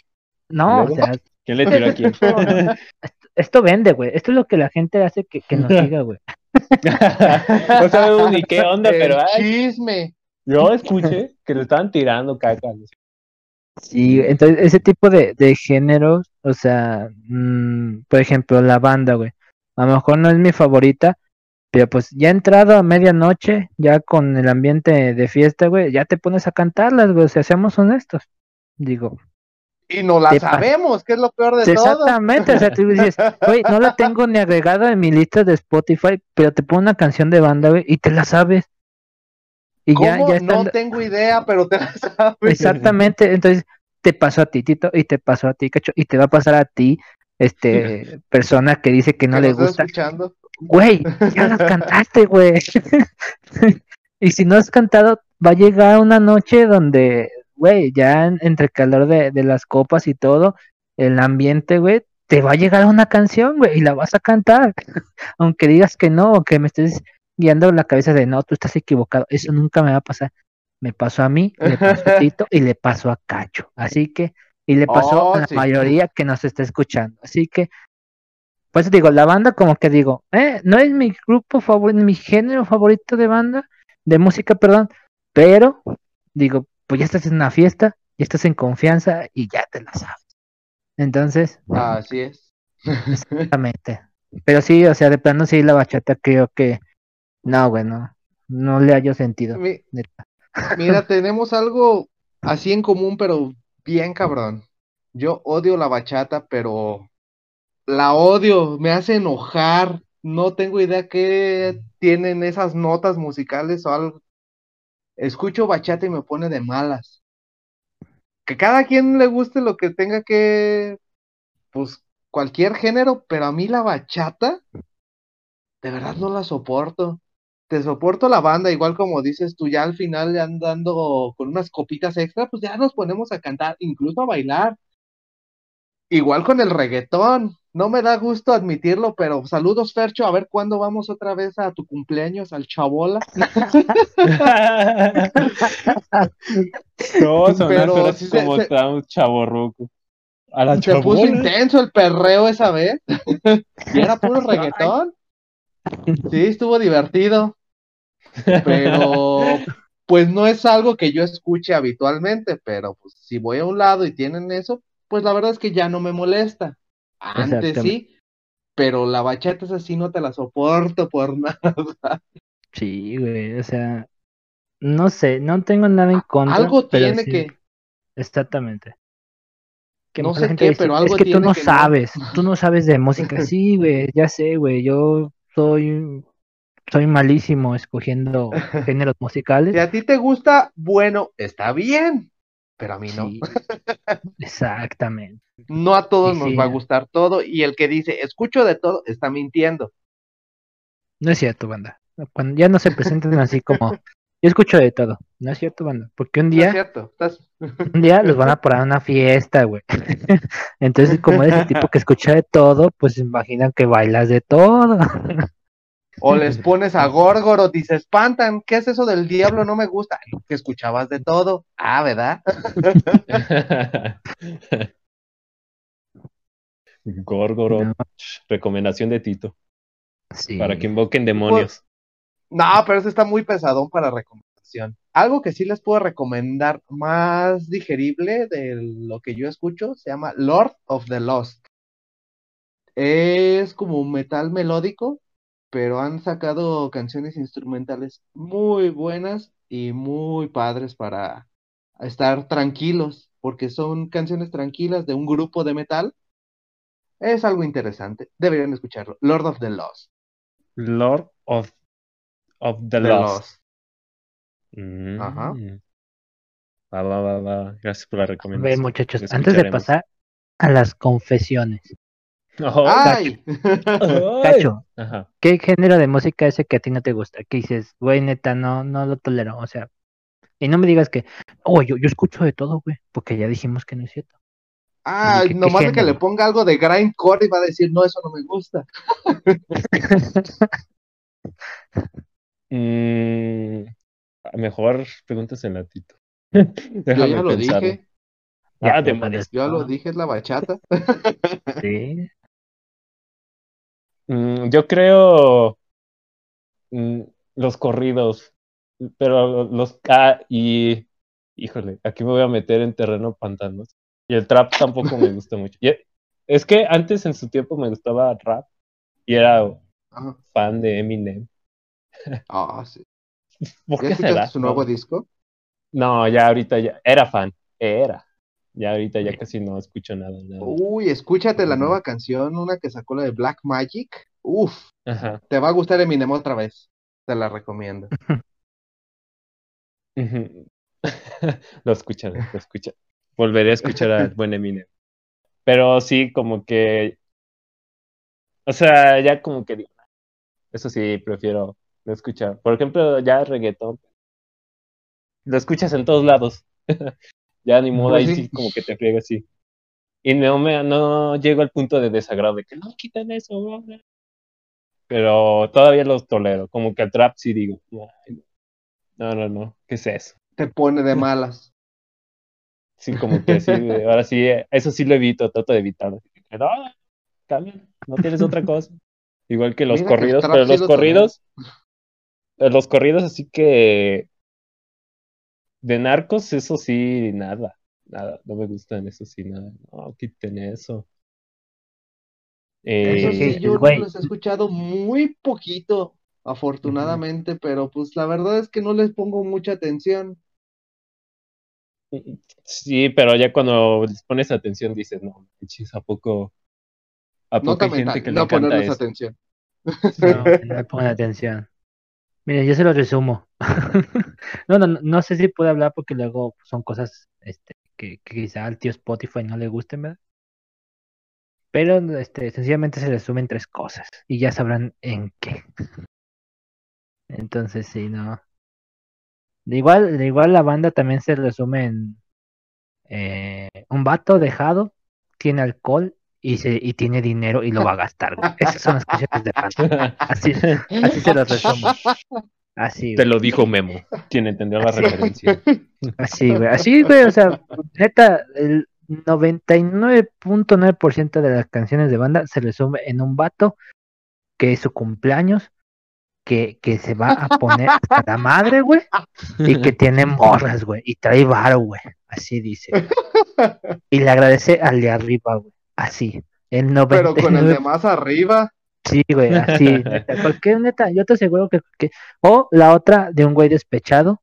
no, o sea, ¿Quién le tiró a quién? <laughs> esto vende, güey, esto es lo que la gente hace que, que nos siga, güey. <laughs> no sabemos ni qué onda, El pero ay, chisme. Yo escuché que le estaban tirando caca. Sí, entonces ese tipo de, de géneros, o sea, mm, por ejemplo, la banda, güey. A lo mejor no es mi favorita, pero pues ya entrado a medianoche, ya con el ambiente de fiesta, güey, ya te pones a cantarlas, güey, o sea, seamos honestos. Digo, Y no la sabemos, que es lo peor de todo. exactamente, o sea, tú dices, <laughs> güey, no la tengo ni agregada en mi lista de Spotify, pero te pongo una canción de banda, güey, y te la sabes. Y ya, ¿Cómo? ya No están, tengo idea, pero te la <laughs> sabes. Exactamente, entonces te pasó a ti, Tito, y te pasó a ti, Cacho, y te va a pasar a ti, este, <laughs> persona que dice que no le gusta. escuchando. Güey, ya <laughs> las cantaste, güey. y si no has cantado, va a llegar una noche donde, güey, ya en- entre el calor de, de las copas y todo, el ambiente, güey, te va a llegar una canción, güey, y la vas a cantar. Aunque digas que no, o que me estés guiando la cabeza de no, tú estás equivocado. Eso nunca me va a pasar. Me pasó a mí, le pasó a <laughs> Tito y le pasó a Cacho. Así que, y le pasó Oh, a la sí. mayoría que nos está escuchando. Así que, pues digo, la banda como que digo, eh, no es mi grupo favorito, mi género favorito de banda, de música, perdón, pero digo, pues ya estás en una fiesta, ya estás en confianza y ya te la sabes. Entonces, Así es. <laughs> exactamente. Pero sí, o sea, de plano sí la bachata creo que no, güey, no, no le hallo sentido. Mi- neta. <laughs> Mira, tenemos algo así en común, pero bien cabrón. Yo odio la bachata, pero la odio, me hace enojar. No tengo idea qué tienen esas notas musicales o algo. Escucho bachata y me pone de malas. Que cada quien le guste lo que tenga que, pues, cualquier género, pero a mí la bachata, de verdad no la soporto. Te soporto la banda, igual como dices tú, ya al final ya andando con unas copitas extra, pues ya nos ponemos a cantar, incluso a bailar. Igual con el reggaetón, no me da gusto admitirlo, pero saludos Fercho, a ver cuándo vamos otra vez a tu cumpleaños, al Chabola. no, son Pero sí se- como se- está un chaborruco. A la Se puso intenso el perreo esa vez. <laughs> Y era puro reggaetón. Sí, estuvo divertido. Pero pues no es algo que yo escuche habitualmente, pero pues si voy a un lado y tienen eso, pues la verdad es que ya no me molesta. Antes sí, pero la bachata es así, no te la soporto por <laughs> nada. Sí, güey, o sea, no sé, no tengo nada en contra. Algo tiene sí, que, Exactamente. Que No sé qué, dice, pero es algo que tú tiene no que no". sabes, tú no sabes de música. <laughs> Sí, güey, ya sé, güey, yo soy, soy malísimo escogiendo <laughs> géneros musicales. si a ti te gusta, bueno, está bien, pero a mí no. Sí, <laughs> exactamente. No a todos Y nos sí, va a gustar todo y el que dice, escucho de todo, está mintiendo. No es cierto, banda. Cuando ya no se presenten así como, yo escucho de todo. No es cierto, banda. Porque un No es día, cierto, estás... <laughs> un día los van a poner a una fiesta, güey. Entonces, como eres el tipo que escucha de todo, pues imaginan que bailas de todo. O les pones a Górgoro y se espantan. ¿Qué es eso del diablo? No me gusta. Que escuchabas de todo. Ah, ¿verdad? <laughs> Górgoro. No. Recomendación de Tito. Sí. Para que invoquen demonios. No, pero eso está muy pesadón para recomendación. Algo que sí les puedo recomendar más digerible de lo que yo escucho se llama Lord of the Lost. Es como un metal melódico, pero han sacado canciones instrumentales muy buenas y muy padres para estar tranquilos, porque son canciones tranquilas de un grupo de metal. Es algo interesante, deberían escucharlo. Lord of the Lost. Lord of, of the, The Lost. Lost. Mm. Ajá. Va, va, va, va. Gracias por la A ver, recomendación. muchachos, Lo antes de pasar a las confesiones. Oh, ¡Ay! Cacho, Ajá. ¿qué género de música ese que a ti no te gusta? Que dices, güey, neta, no, no lo tolero. O sea, y no me digas que, oh, yo, yo escucho de todo, güey, porque ya dijimos que no es cierto. Ah, ¿Qué- qué nomás de que le ponga algo de grindcore y va a decir, no, eso no me gusta. <laughs> Mm, mejor pregúntasela a Tito. <laughs> Yo Déjame ya lo dije, Ah, Ya, demonios. yo lo Ah, dije, es la bachata. Sí. Mm, yo creo mm, los corridos pero los ah, y híjole, aquí me voy a meter en terreno pantanos. Y el trap tampoco me <laughs> gusta mucho. Y es que antes en su tiempo me gustaba rap y era Ajá. fan de Eminem. <laughs> Ah, sí. ¿Por ¿Ya qué será? su nuevo disco? no, ya ahorita ya era fan, era. Ya ahorita ya casi no escucho nada, nada. Uy, escúchate la nueva canción, una que sacó la de Black Magic. Uf, Ajá. te va a gustar Eminem otra vez. Te la recomiendo. <laughs> <laughs> Lo escucharé, lo escucharé. Volveré a escuchar al buen Eminem. Pero sí, como que. O sea, ya como que. Eso sí, prefiero no escuchar. Por ejemplo, ya reggaetón. Lo escuchas en todos lados. <laughs> Ya ni modo, Pues ahí sí. como que te friega así. Y no me no llego al punto de desagrado de que no quiten eso, bla". Pero todavía los tolero. Como que al trap sí digo, "Ay, no, no, no, ¿qué es eso? Te pone de <laughs> malas. Sí, como que sí, ahora sí, eh, eso sí lo evito, trato de evitarlo. No, cambia, no tienes otra cosa. Igual que los Mira corridos, pero los corridos, los corridos así que de narcos, eso sí, nada, nada, no me gustan, eso sí, nada, no, quiten eso. Eso Eh, sí, yo güey. los he escuchado muy poquito, afortunadamente, pero pues la verdad es que no les pongo mucha atención. sí, pero ya cuando les pones atención dices, no, manches, ¿a poco, a No poco hay también gente que le no encanta ponerles eso? atención. No, no le pongan atención. Miren, yo se lo resumo. <laughs> No, no, no, sé si puedo hablar porque luego son cosas este, que, que quizá al tío Spotify no le gusten, ¿verdad? Pero este, sencillamente se resumen tres cosas y ya sabrán en qué. <laughs> Entonces, sí, no. De igual, de igual la banda también se resume en eh, un vato dejado, tiene alcohol y, se, y tiene dinero y lo va a gastar. güey. Esas son las canciones de banda. <laughs> Así, así se los resumo. Así, Te lo dijo Memo, quien entendió la Así. referencia. <laughs> Así, güey. Así, güey. O sea, neta, el 99.9% de las canciones de banda se resume en un vato que es su cumpleaños, que, que se va a poner hasta la madre, güey, y que tiene morras, güey, y trae varo, güey. Así dice. Y le agradece al de arriba, güey. Así. El Pero con el 99%. de más arriba, Sí, güey, así, neta, <laughs> cualquier neta, yo te aseguro que, que- o la otra de un güey despechado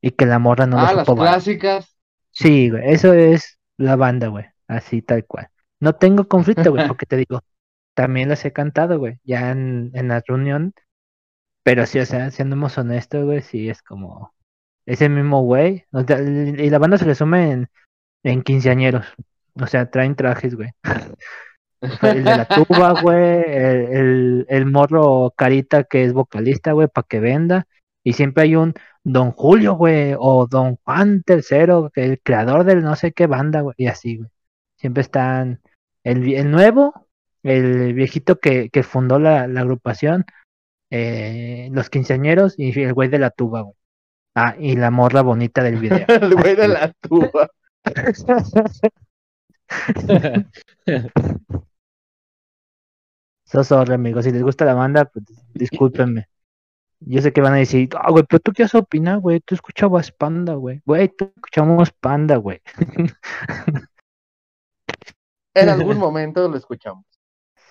y que la morra no ah, lo las supo clásicas. Sí, güey, eso es la banda, güey, así tal cual. No tengo conflicto, güey, <laughs> porque te digo, también las he cantado, güey, ya en, en la reunión, pero sí, o sea, siendo más honestos, güey, sí es como ese mismo güey, o sea, y la banda se resume en, en quinceañeros, o sea, traen trajes, güey. <laughs> El de la tuba, güey, el, el, el morro carita que es vocalista, güey, para que venda. Y siempre hay un Don Julio, güey, o Don Juan tercero, que el creador del no sé qué banda, güey, y así, güey. Siempre están el, el nuevo, el viejito que, que fundó la, la agrupación, eh, los quinceañeros y el güey de la tuba, güey. Ah, y la morra bonita del video. <laughs> El güey de la tuba. <laughs> <laughs> So sorry, amigos. Si les gusta la banda, pues discúlpenme. Yo sé que van a decir, ah, güey, pero tú qué vas a opinar, güey. Tú escuchabas Panda, güey. Güey, tú escuchamos Panda, güey. En algún momento lo escuchamos.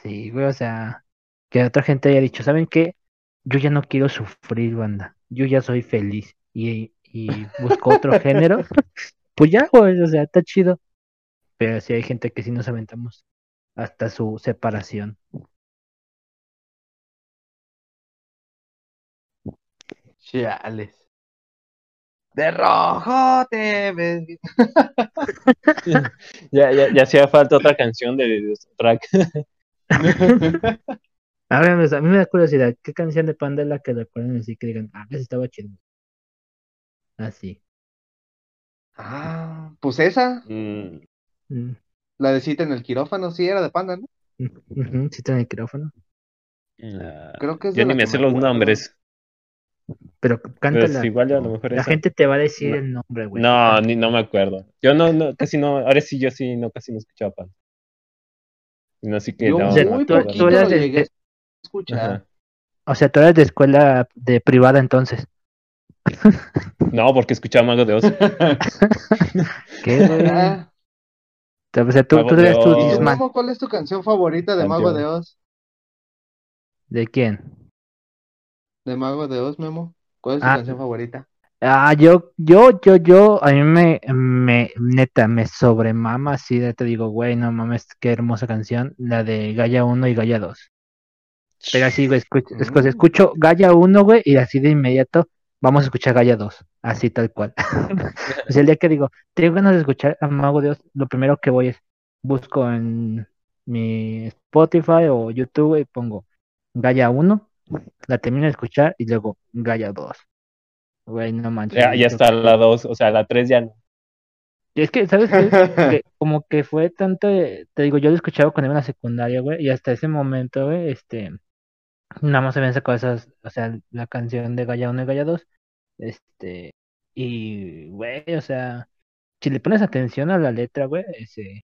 Sí, güey, o sea, que otra gente haya dicho, ¿saben qué? Yo ya no quiero sufrir, banda. Yo ya soy feliz. Y, y busco otro <laughs> género. Pues ya, güey, o sea, está chido. Pero sí hay gente que sí nos aventamos hasta su separación. Chales. De rojo te ves. <laughs> Ya, ya, ya hacía falta otra canción de, de track. <laughs> Ahora, pues, a mí me da curiosidad, ¿qué canción de Panda es la que recuerdan así que digan, ah, esa estaba chido? Así. Ah, pues esa, Mm, Mm, la de cita en el quirófano, sí era de panda, ¿no? sí está en el micrófono. ah, Creo que es de yo ni me sé los acuerdo. nombres. Pero Pues cántala. igual ya a lo mejor La esa. gente te va a decir No. el nombre, güey. No, ni, no me acuerdo. Yo no, no, casi no, ahora sí, yo sí, no, casi no escuchaba pan. No, así que Yo no, O sea, no tú- acuerdo. poquito tú eras de- llegué a de- escuchar. Ajá. O sea, tú eres de escuela de privada entonces. No, porque escuchaba Mago de Oz. <laughs> ¿Qué, O sea, tú, Mago tú de eres tu Oz. ¿y tú, Disman. Memo, ¿cuál es tu canción favorita de Mago de Oz? ¿De quién? De Mago de Oz, Memo. ¿Cuál es tu Ah. canción favorita? Ah, yo, yo, yo, yo, a mí me, me, neta, me sobremama, así de te digo, güey, no mames, qué hermosa canción, la de Gaia 1 y Gaia 2. Pero así, güey, escucho, escu- Mm. escucho Gaia 1, güey, y así de inmediato vamos a escuchar Gaia 2, así tal cual. <laughs> O sea, el <laughs> día que digo, tengo ganas de escuchar a Mago Dios, lo primero que voy es, busco en mi Spotify o YouTube y pongo Gaia 1, la termino de escuchar y luego Gaia 2. Güey, no manches. Ya, está la 2, o sea, la 3 ya no. Es que, ¿sabes? <laughs> Que como que fue tanto, eh, te digo, yo lo escuchaba cuando iba en la secundaria, güey, y hasta ese momento, güey, este, nada más se habían sacado esas, o sea, la canción de Gaia 1 y Gaia 2, este, y, güey, o sea, si le pones atención a la letra, güey, ese,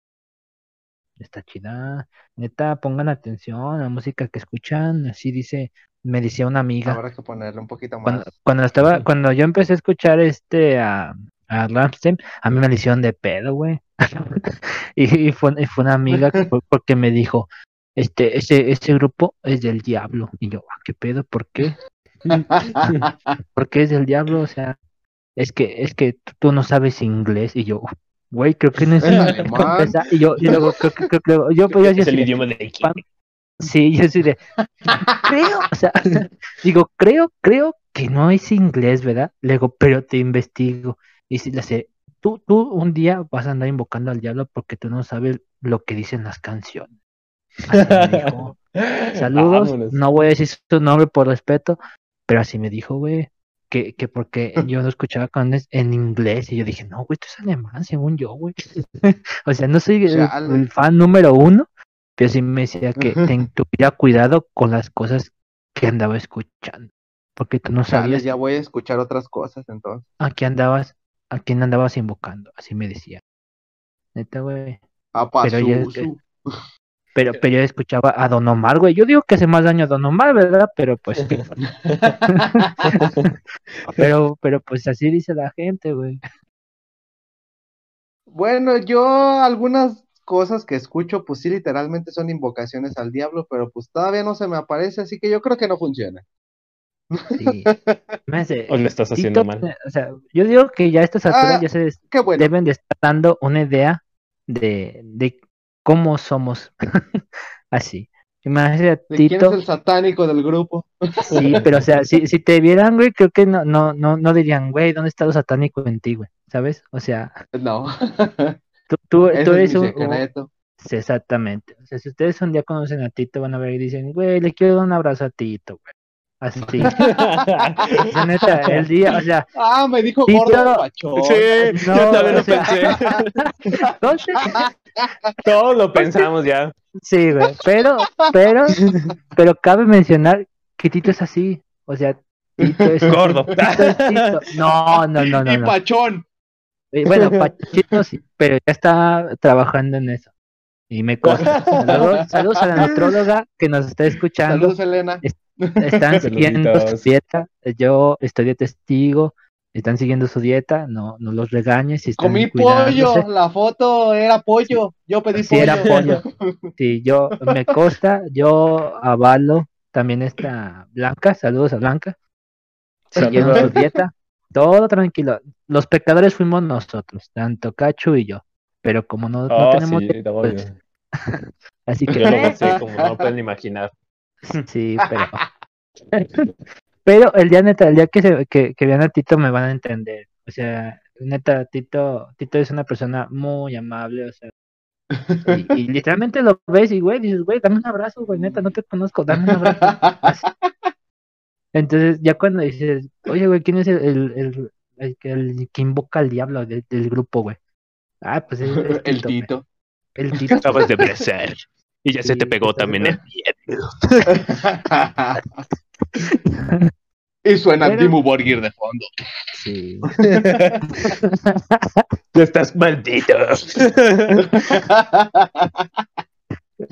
está chida, neta, pongan atención a la música que escuchan, así dice, me decía una amiga, Habrá que ponerle un poquito más. cuando, cuando estaba, cuando yo empecé a escuchar este a, a Rammstein, a mí me le hicieron de pedo, güey. <laughs> y, y fue, y fue una amiga que fue porque me dijo, este, ese, ese grupo es del diablo. Y yo, ah, ¿qué pedo? ¿Por qué? <laughs> <laughs> ¿Por qué es del diablo? O sea, es que, es que tú, no sabes inglés. Y yo, güey, creo que no es Es inglés alemán. para empezar". Y yo, y luego, creo que, creo luego- yo, pues, yo, es el idioma de Pan- Sí, yo soy de. Creo, o sea, <laughs> digo, creo, creo que no es inglés, ¿verdad? Le digo, pero te investigo. Y si le sé, tú, tú un día vas a andar invocando al diablo porque tú no sabes lo que dicen las canciones. Así me dijo. <laughs> Saludos, Vámonos. no voy a decir su nombre por respeto, pero así me dijo, güey. Que, que porque <laughs> yo lo escuchaba con en inglés y yo dije, no, güey, esto es alemán, según yo, güey. <laughs> o sea, no soy el, Chale. el fan número uno, pero sí me decía que ten- tuviera cuidado con las cosas que andaba escuchando. Porque tú no Chale, sabías ya voy a escuchar otras cosas entonces. a qué andabas, a quién andabas invocando, así me decía. Neta, güey. Pero ya. Pero, pero yo escuchaba a Don Omar, güey. Yo digo que hace más daño a Don Omar, ¿verdad? Pero pues, <laughs> <laughs> pero, pero pues así dice la gente, güey. Bueno, yo algunas cosas que escucho, pues sí, literalmente son invocaciones al diablo, pero pues todavía no se me aparece, así que yo creo que no funciona. Sí. <laughs> Me hace- O lo estás haciendo mal. O sea, yo digo que ya a estas alturas Ah, ya se bueno. deben de estar dando una idea de, de cómo somos. <laughs> Así. Imagínate a ¿De quién es Tito. el satánico del grupo? Sí, pero o sea, si, si te vieran, güey, creo que no, no, no, no dirían, güey, ¿dónde está lo satánico en ti, güey? ¿Sabes? O sea, No, <laughs> tú, tú, ese tú es eres mi un. Sí, exactamente. O sea, si ustedes un día conocen a Tito, van a ver y dicen, güey, le quiero dar un abrazo a Tito, güey. Así. O sea, neta, el día, o sea, Ah, me dijo Tito. gordo pachón. Sí, No, yo también lo sea- pensé. <laughs> entonces, Todos lo pensamos ya. sí, güey. Pero, pero, pero cabe mencionar que Tito es así. O sea, Tito es Gordo. Tito es Tito. No, no, no, no. y no. pachón. Eh, Bueno, Pachito sí, pero ya está trabajando en eso. Y me consta. <laughs> Saludos, saludos a la nutróloga que nos está escuchando. Saludos, Elena. Están <laughs> siguiendo su dieta. Yo estoy de testigo. Están siguiendo su dieta. No, no los regañes. Están Comí cuidándose. pollo, la foto era pollo. Yo pedí Sí, pollo. era pollo. <laughs> Sí, yo me consta. Yo avalo también esta Blanca. Saludos a Blanca. Siguiendo su dieta. Todo tranquilo. Los pecadores fuimos nosotros, tanto Cachu y yo. Pero como no, no Oh, tenemos sí, tiempo, no, pues, <laughs> así que Yo lo gocé como no pueden imaginar. Sí, pero. <laughs> pero el día neta, el día que, se, que, que vean a Tito me van a entender. O sea, neta, Tito, Tito es una persona muy amable, o sea. Y, y <laughs> literalmente lo ves y, güey, dices, güey, dame un abrazo, güey, neta, no te conozco, dame un abrazo. Así. Entonces, ya cuando dices, oye, güey, ¿quién es el, el, el, el que- el que invoca al diablo del, del grupo, güey? Ah, pues es, es <laughs> El. Tito. El Tito. Acabas de crecer. Y ya se te pegó está también el <laughs> miedo. y suena Pero- Timo Borgir de fondo. Sí. <laughs> Tú estás maldito.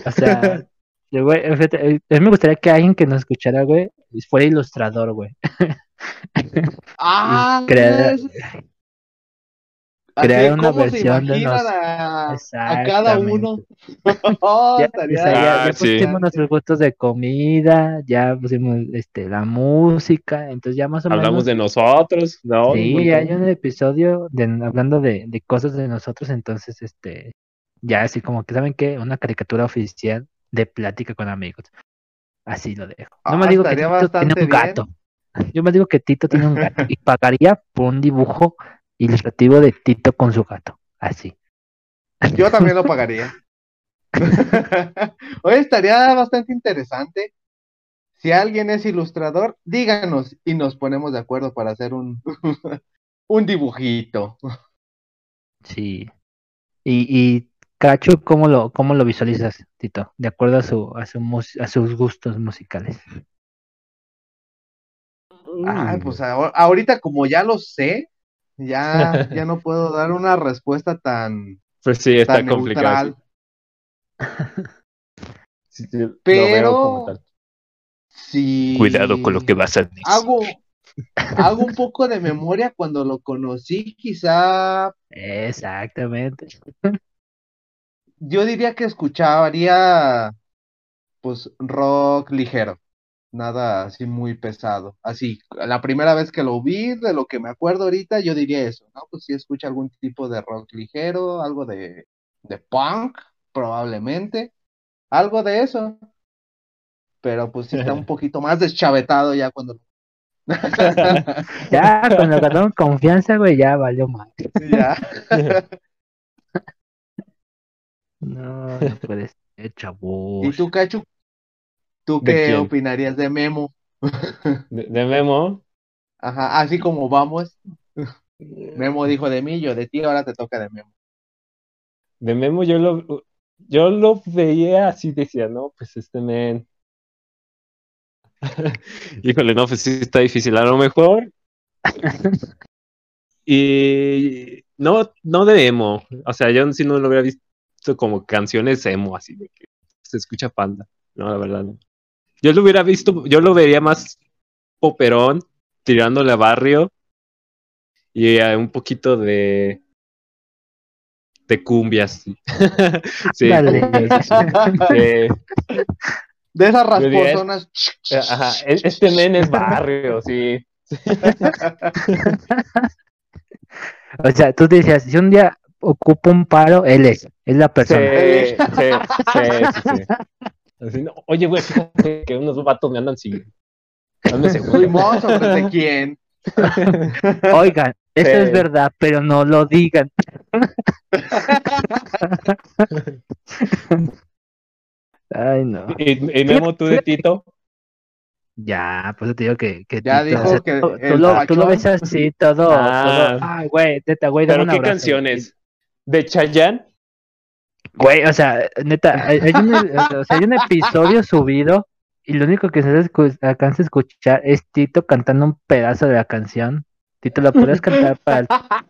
O sea, güey, eh, a mí me gustaría que alguien que nos escuchara, güey, fuera ilustrador, güey. Ah, <laughs> crear- es- así, crear una ¿cómo se versión de nos- a, a cada uno? <laughs> <laughs> Oh, Ya, estaría o sea, ya- Ah, ya sí. pusimos nuestros gustos de comida, ya pusimos este la música, entonces ya más o Hablamos menos. de nosotros, ¿no? Sí, ya hay un episodio de, hablando de, de cosas de nosotros, entonces este ya así como que saben que una caricatura oficial de plática con amigos. Así lo dejo. No me Ah, digo que Tito tiene un gato. Yo me digo que Tito tiene un gato y <laughs> pagaría por un dibujo ilustrativo de Tito con su gato. Así. Yo también lo <laughs> pagaría. <laughs> Oye, estaría bastante interesante. Si alguien es ilustrador, díganos y nos ponemos de acuerdo para hacer un, <laughs> un dibujito. Sí. Y, y Cacho, ¿cómo lo, cómo lo visualizas, Tito? De acuerdo a su, a su mus- a sus gustos musicales. Ay, pues ahor- ahorita como ya lo sé, ya, ya <laughs> no puedo dar una respuesta tan, Pues sí, está tan complicado. <laughs> Sí, sí, lo Pero- veo como tal. Si vas a decir. hago, <laughs> hago un poco de memoria cuando lo conocí, quizá Exactamente. yo diría que escucharía pues rock ligero, nada así muy pesado. Así, la primera vez que lo vi, de lo que me acuerdo ahorita, yo diría eso, ¿no? Pues si escucha algún tipo de rock ligero, algo de, de punk, probablemente, algo de eso. Pero pues sí está un <laughs> poquito más deschavetado ya cuando <laughs> Ya, cuando ganaron confianza, güey, ya valió más. ya. <laughs> No, no puede ser, chavos. ¿Y tú, Cachu? ¿Tú ¿De qué quién? opinarías de Memo? De, de Memo. Ajá, así como vamos. Memo dijo de mí, yo de ti, ahora te toca de Memo. De Memo yo lo, yo lo veía así, decía, no, pues este men. <laughs> Híjole, no, pues sí está difícil. A lo mejor. <laughs> Y no, no de emo. O sea, yo si no lo hubiera visto como canciones emo, así de que se escucha panda. No, la verdad no. Yo lo hubiera visto, yo lo vería más poperón, tirándole a barrio. Y a un poquito de. de cumbias. sí. <laughs> sí. <laughs> De esas rasposonas. Ajá, e- este men es barrio, sí. <laughs> O sea, tú decías, si un día ocupa un paro, él es, es la Sí, persona. sí, sí, sí, sí. Así, no, Oye, güey, fíjate que unos vatos me andan siguiendo. Fuimos sobre de quién. <laughs> Oigan, eso Sí. es verdad, pero no lo digan. Ay, no. ¿Y, y Memo, tú de Tito? Ya, pues te digo que, que Ya Tito, dijo que tú, el tú lo, tú lo ves así, todo, Ah. todo. Ay, güey, neta, güey, dame ¿Pero un qué abrazo. canciones? ¿De Chayanne? Güey, o sea, neta, hay, hay un, o sea, hay un episodio <laughs> subido y lo único que se alcanza a escuchar es Tito cantando un pedazo de la canción. Tito, ¿la podrías cantar para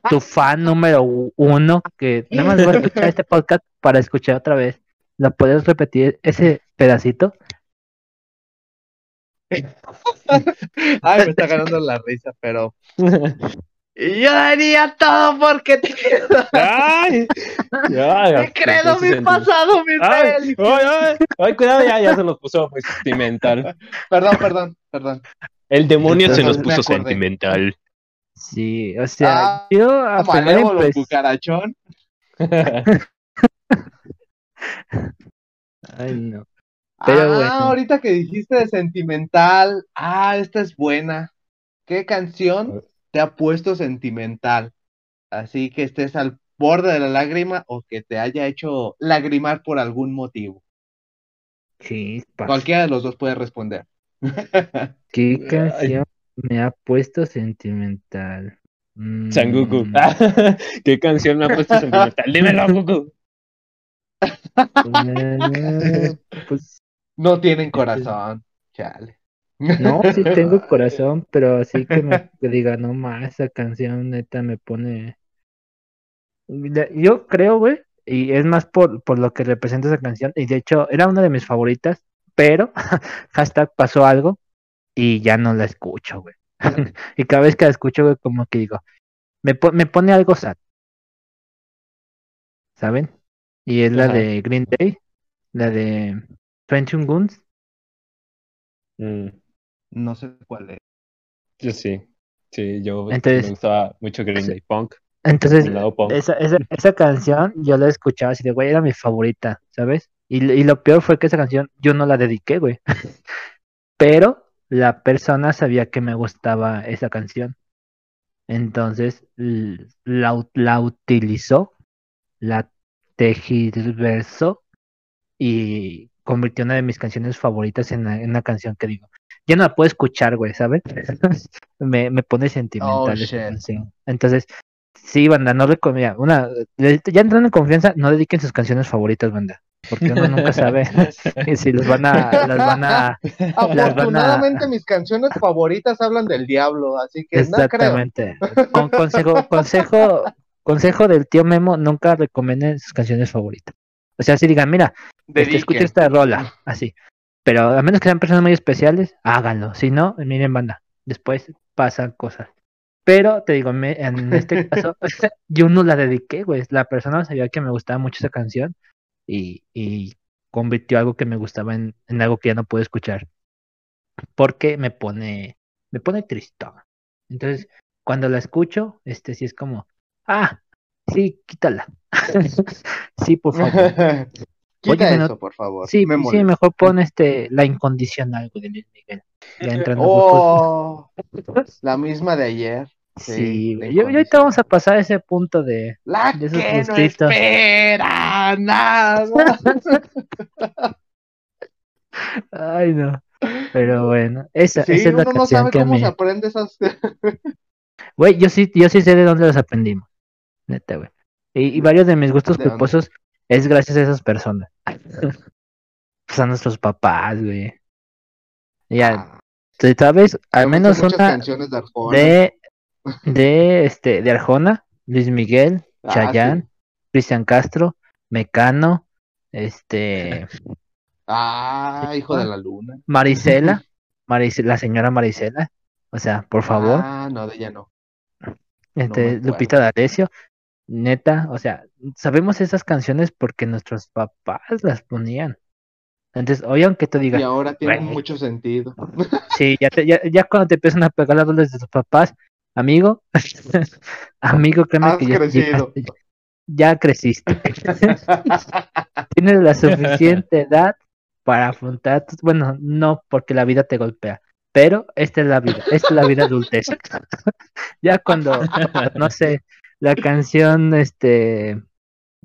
tu fan número uno que nada más va a escuchar este podcast para escuchar otra vez? ¿La podrías repetir ese pedacito? <laughs> Ay, me está ganando la risa, pero. <laughs> Y yo daría todo porque te ¡Ay! Ya, te credo mi sentido. pasado, mi ¡Ay! ¡Ay, ay! ¡Ay, cuidado! Ya, ya se nos puso muy sentimental. Perdón, perdón, perdón. El demonio se nos puso sentimental. Sí, o sea, Ah, yo a primera Malévolo, cucarachón. <laughs> Ay, no. Pero ah, bueno. ahorita que dijiste de sentimental. Ah, esta es buena. ¿Qué canción te ha puesto sentimental? Así que estés al borde de la lágrima o que te haya hecho lagrimar por algún motivo. Chispas. Cualquiera de los dos puede responder. <laughs> ¿Qué Ay. canción me ha puesto sentimental? Mm, Sanguku. <laughs> ¿Qué canción me ha puesto sentimental? <laughs> Dímelo, Goku. pues No tienen corazón. Chale. No, sí <laughs> tengo corazón, pero así que me que diga, no más, esa canción neta me pone. Yo creo, güey, y es más por, por lo que representa esa canción, y de hecho era una de mis favoritas, pero <laughs> hashtag pasó algo y ya no la escucho, güey. <laughs> y cada vez que la escucho, güey, como que digo, me, po- me pone algo sad. ¿Saben? Y es la de Green Day, la de 21 Guns. Mm, No sé cuál es. yo sí. Sí, yo Entonces- me gustaba mucho Green Day Punk. Entonces, punk. esa, esa, esa canción yo la escuchaba así de, güey, era mi favorita, ¿sabes? Y, lo- y lo peor fue que esa canción yo no la dediqué, güey. <laughs> Pero la persona sabía que me gustaba esa canción. Entonces la, la utilizó, la tergiversó y convirtió una de mis canciones favoritas en, la- en una canción que digo, ya no la puedo escuchar, güey, ¿sabes? <laughs> me, me pone sentimental Oh, esa shit. canción. Entonces, sí, banda, no recomiendo, una, ya entrando en confianza, no dediquen sus canciones favoritas, banda, porque uno nunca sabe <laughs> si los van a, las van a, Las van a- Afortunadamente mis canciones favoritas hablan del diablo, así que no creo. Exactamente. Con consejo, consejo, consejo del tío Memo, nunca recomienden sus canciones favoritas. O sea, si digan, mira, este, escucha esta rola, así. Pero a menos que sean personas muy especiales, háganlo. Si no, miren, banda, después pasan cosas. Pero te digo, me- en <laughs> este caso, <laughs> yo no la dediqué, güey. La persona sabía que me gustaba mucho esa canción y, y convirtió algo que me gustaba en, en algo que ya no puedo escuchar. Porque me pone, me pone tristón. Entonces, cuando la escucho, este sí es como, ah, sí, quítala. <laughs> sí, por favor. Quita Oye, no- eso, por favor. Sí, me sí, mejor pon este la incondicional de Luis Miguel. Ya entrando en gustos. Oh, <laughs> la misma de ayer. sí, Sí, yo, yo ahorita vamos a pasar a ese punto de La De esos que no espera nada. <laughs> ay no. Pero bueno, esa, Sí, esa es la uno no sabe que cómo me se aprende esas. Güey, yo sí, yo sí sé de dónde los aprendimos. Neta, güey. Y, y varios de mis gustos culposos es gracias a esas personas. <laughs> pues a nuestros papás, güey. Ya, Ah, sabes, al menos una canciones de Arjona. de <laughs> de este de Arjona, Luis Miguel, Ah, Chayanne, sí. Cristian Castro, Mecano, este Ah, hijo de la luna. Marisela, <laughs> Maris- la señora Marisela, o sea, por favor, Ah, no, de ella no. este. Lupita D'Alessio, neta, o sea, sabemos esas canciones porque nuestros papás las ponían. Entonces, hoy aunque tú Y digas, ahora tiene mucho sentido. <laughs> sí, ya, te- ya, ya cuando te empiezan a pegar las rolas de tus papás, amigo, <laughs> amigo, créeme Has que ya, crecido. <laughs> ya- ya creciste. Tienes la suficiente edad para afrontar, tus- bueno, no porque la vida te golpea, pero esta es la vida, esta es la vida adultez. ya cuando, no sé, la canción, este,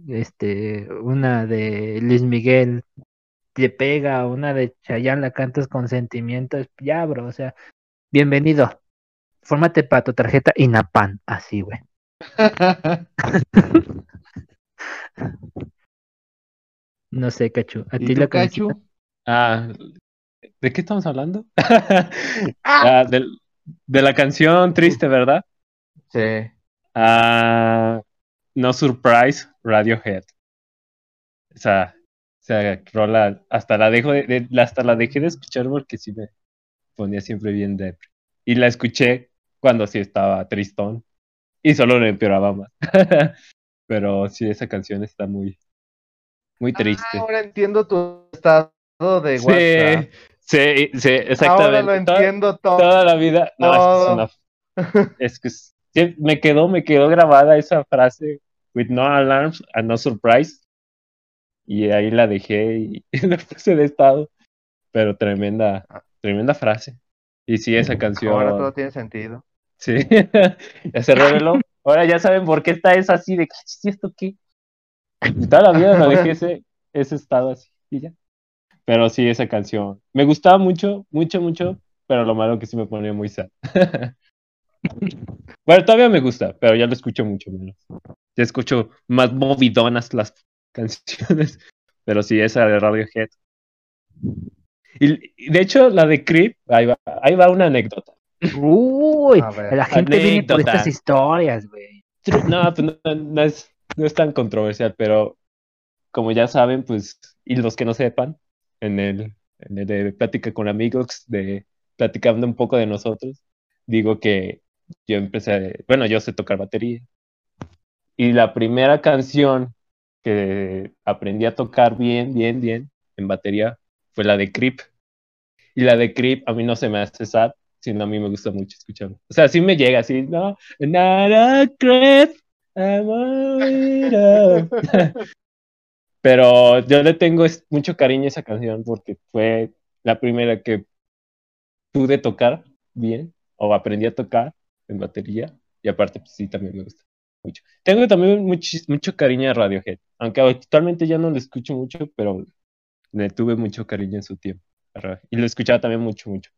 este, una de Luis Miguel te pega, una de Chayanne la cantas con sentimientos, ya, bro, o sea, bienvenido. Fórmate para tu tarjeta INAPAN, así, güey. <laughs> No sé, Cachu. ¿A ¿Y ti la canción? Cachu? Ah, ¿de qué estamos hablando? <laughs> Ah, del- de la canción triste, ¿verdad? Sí. Ah, no Surprise, Radiohead. O sea, rola, hasta la dejo de, de- hasta la dejé de escuchar porque sí me ponía siempre bien depre. Y la escuché cuando sí estaba tristón y solo lo empeoraba más. <laughs> Pero sí, esa canción está muy, muy triste. Ah, ahora entiendo tu estado de Sí, WhatsApp. sí, sí, Ahora exactamente. lo Toda- entiendo todo. toda la vida. No, es que es Todo. una- es que es- sí, me quedó, me quedó grabada esa frase, with no alarms and no surprise. Y ahí la dejé y, <laughs> la puse de estado. Pero tremenda, tremenda frase. Y sí, esa canción. Ahora todo tiene sentido. Sí, <laughs> ya se reveló. Ahora ya saben por qué está eso así de, ¿y esto qué? Y <laughs> toda la vida lo dejé ese, ese estado así y ya. Pero sí, esa canción. Me gustaba mucho, mucho, mucho, pero lo malo que sí me ponía muy sad. Bueno, todavía me gusta, pero ya lo escucho mucho menos. Ya escucho más movidonas las canciones, <laughs> pero sí, esa de Radiohead. Y, y de hecho, la de Creep, ahí va, ahí va una anécdota. Uy, la gente viene por Anécdota. estas historias, güey. No, pues no, no es, no es tan controversial, pero como ya saben, pues, y los que no sepan, en el, en el de Plática con Amigos, de platicando un poco de nosotros, digo que yo empecé, bueno, yo sé tocar batería. Y la primera canción que aprendí a tocar bien, bien, bien en batería fue la de Creep. Y la de Creep a mí no se me hace sad, sino a mí me gusta mucho escucharlo. O sea, sí me llega así, ¿no? Not a a. Pero yo le tengo mucho cariño a esa canción porque fue la primera que pude tocar bien o aprendí a tocar en batería y aparte pues, sí también me gusta mucho. Tengo también mucho, mucho cariño a Radiohead, aunque actualmente ya no lo escucho mucho, pero le tuve mucho cariño en su tiempo. Y lo escuchaba también mucho, mucho.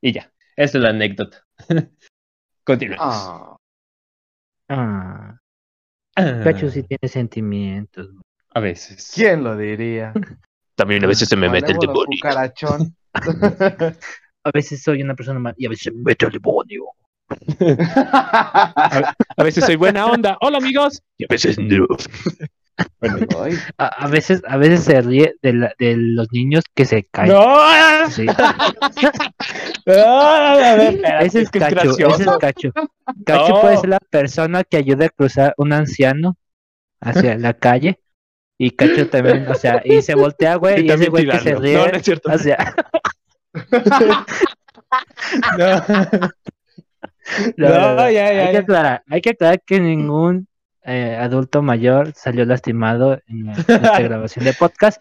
Y ya, esa es la anécdota. <laughs> Continuamos. Ah, Ah, Cacho sí tiene sentimientos. A veces. ¿Quién lo diría? <laughs> También a veces se me mete el demonio. <laughs> A veces soy una persona mal y a veces me mete el demonio. <laughs> A veces soy buena onda. Hola amigos. Y a veces no. Bueno, <laughs> A, a veces, a veces se ríe de, la- de los niños que se caen. no. Sí. Ah, a ver, Ese es que es Cacho, ese es gracioso. Cacho. Cacho No. puede ser la persona que ayuda a cruzar un anciano hacia la calle. Y Cacho también, o sea, y se voltea, güey, <laughs> Y y, ese güey que se ríe. No, no es cierto. O sea, No. <laughs> No, No, no, no. ya, ya, hay, que ya. aclarar, hay que aclarar que ningún eh, adulto mayor salió lastimado en esta <laughs> grabación de podcast,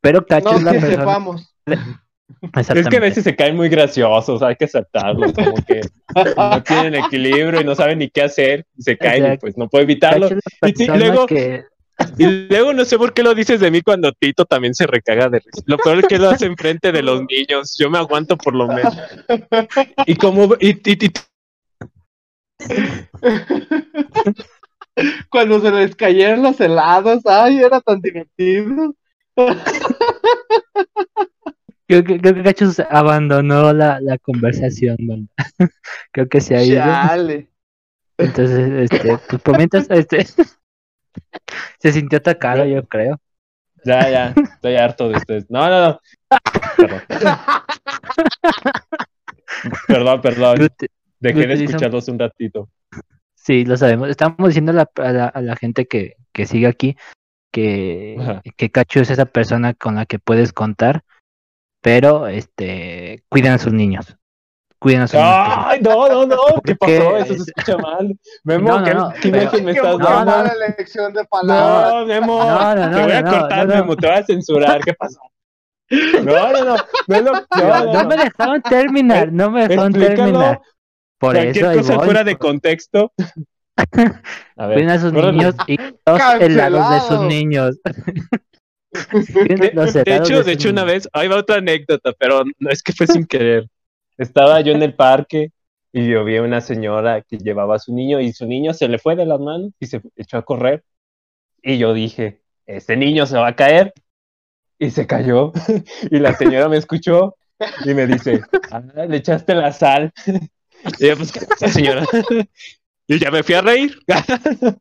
pero Cacho no es la que persona. sepamos. Es que a veces se caen muy graciosos, hay que aceptarlos, como que no tienen equilibrio y no saben ni qué hacer, y se caen y pues no puedo evitarlo. Y sí, luego- que <laughs> Y luego no sé por qué lo dices de mí cuando Tito también se recaga de risa. Lo peor es que lo hace enfrente de los niños, yo me aguanto por lo menos. Y como y, y- y- <laughs> Cuando se les cayeron los helados, ay, era tan divertido. creo que, creo que abandonó la, la conversación, <laughs> creo que se ha ido. Chale. Entonces, este, pues por mientras, este, <laughs> se sintió atacado, yo creo. ya, ya, estoy harto de ustedes. No, no, no. Perdón. Perdón, perdón. Dejé de escucharlos un ratito. Sí, lo sabemos. Estamos diciendo a la, a la, a la gente que, que sigue aquí que, Ajá. que Cacho es esa persona con la que puedes contar, pero este cuiden a sus niños. Cuiden a sus niños. Ay, no, no, no, <laughs> ¿qué pasó? Eso se escucha mal. Memo, No, no, ¿qué, no, qué pero- imagen me estás no, dando? no. mala elección de palabras. No, Memo, No, no, no, te voy a no, cortar, no, no. Memo, te voy a censurar. ¿Qué pasó? <laughs> No, no, no, No, no, no no. me dejaron terminar, no me <laughs> dejaron Explícalo. terminar. Por Cualquier eso cosa voy. fuera de contexto. <laughs> A ver, Cuiden a sus córrele. niños y <laughs> los helados de sus niños. De, de hecho, sus de hecho, una vez, ahí va otra anécdota, pero no es que fue sin querer. Estaba yo en el parque y yo vi a una señora que llevaba a su niño y su niño se le fue de las manos y se echó a correr. Y yo dije, este niño se va a caer. Y se cayó. <laughs> Y la señora me escuchó y me dice, ah, le echaste la sal. Y yo, pues, ¿qué pasa, señora? <laughs> Y ya me fui a reír. <laughs>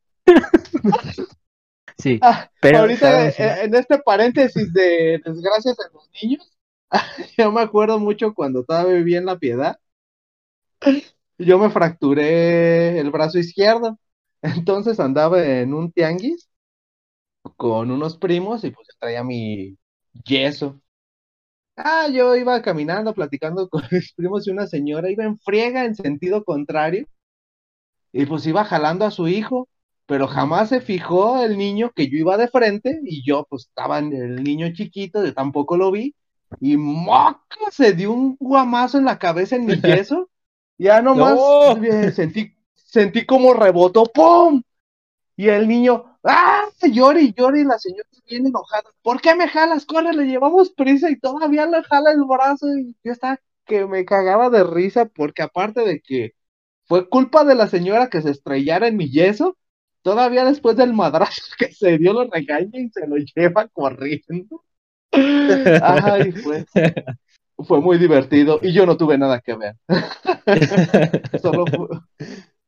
Sí, Ah, pero Ahorita, eh, en este paréntesis de desgracias a los niños, <laughs> yo me acuerdo mucho cuando todavía vivía en La Piedad. Yo me fracturé el brazo izquierdo. Entonces andaba en un tianguis con unos primos y pues traía mi yeso. Ah, yo iba caminando, platicando con <laughs> mis primos y una señora iba en friega en sentido contrario. Y pues iba jalando a su hijo pero jamás se fijó el niño que yo iba de frente y yo pues estaba en el niño chiquito, yo tampoco lo vi y moca se dio un guamazo en la cabeza en mi <laughs> yeso, ya nomás No. <laughs> eh, sentí, sentí como rebotó, ¡pum! Y el niño, ¡ah! Llora y llora y la señora bien enojada, ¿por qué me jalas? Corre, le llevamos prisa y todavía le jala el brazo y yo estaba que me cagaba de risa porque aparte de que fue culpa de la señora que se estrellara en mi yeso, Todavía después del madrazo <laughs> que se dio, lo regaña y se lo lleva corriendo. Ay, fue, fue muy divertido y yo no tuve nada que ver. <laughs> Solo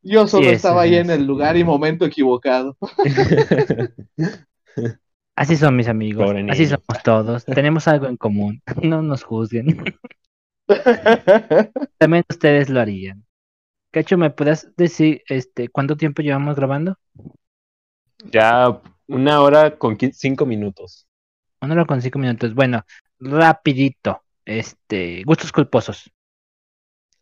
yo solo Sí, estaba ahí en el lugar y momento equivocado. <laughs> Así son mis amigos, Pobre así niño. somos todos. Tenemos algo en común. <laughs> No nos juzguen. <laughs> También ustedes lo harían. Cacho, ¿me puedes decir este cuánto tiempo llevamos grabando? Ya una hora con cinco minutos. Una hora con cinco minutos. Bueno, rapidito. Este, gustos culposos.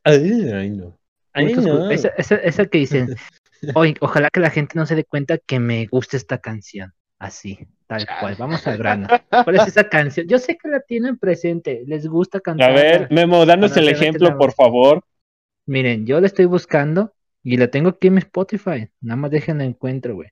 Ay, ay, no. Ay, Gustos no. Esa, esa- esa que dicen, <laughs> "Oye, ojalá que la gente no se dé cuenta que me gusta esta canción. Así, tal cual. Vamos al grano. <laughs> ¿Cuál es esa canción? Yo sé que la tienen presente. Les gusta cantar. A ver, Memo, danos el se ejemplo, por favor. Miren, yo la estoy buscando y la tengo aquí en mi Spotify. Nada más déjenla encuentro, güey.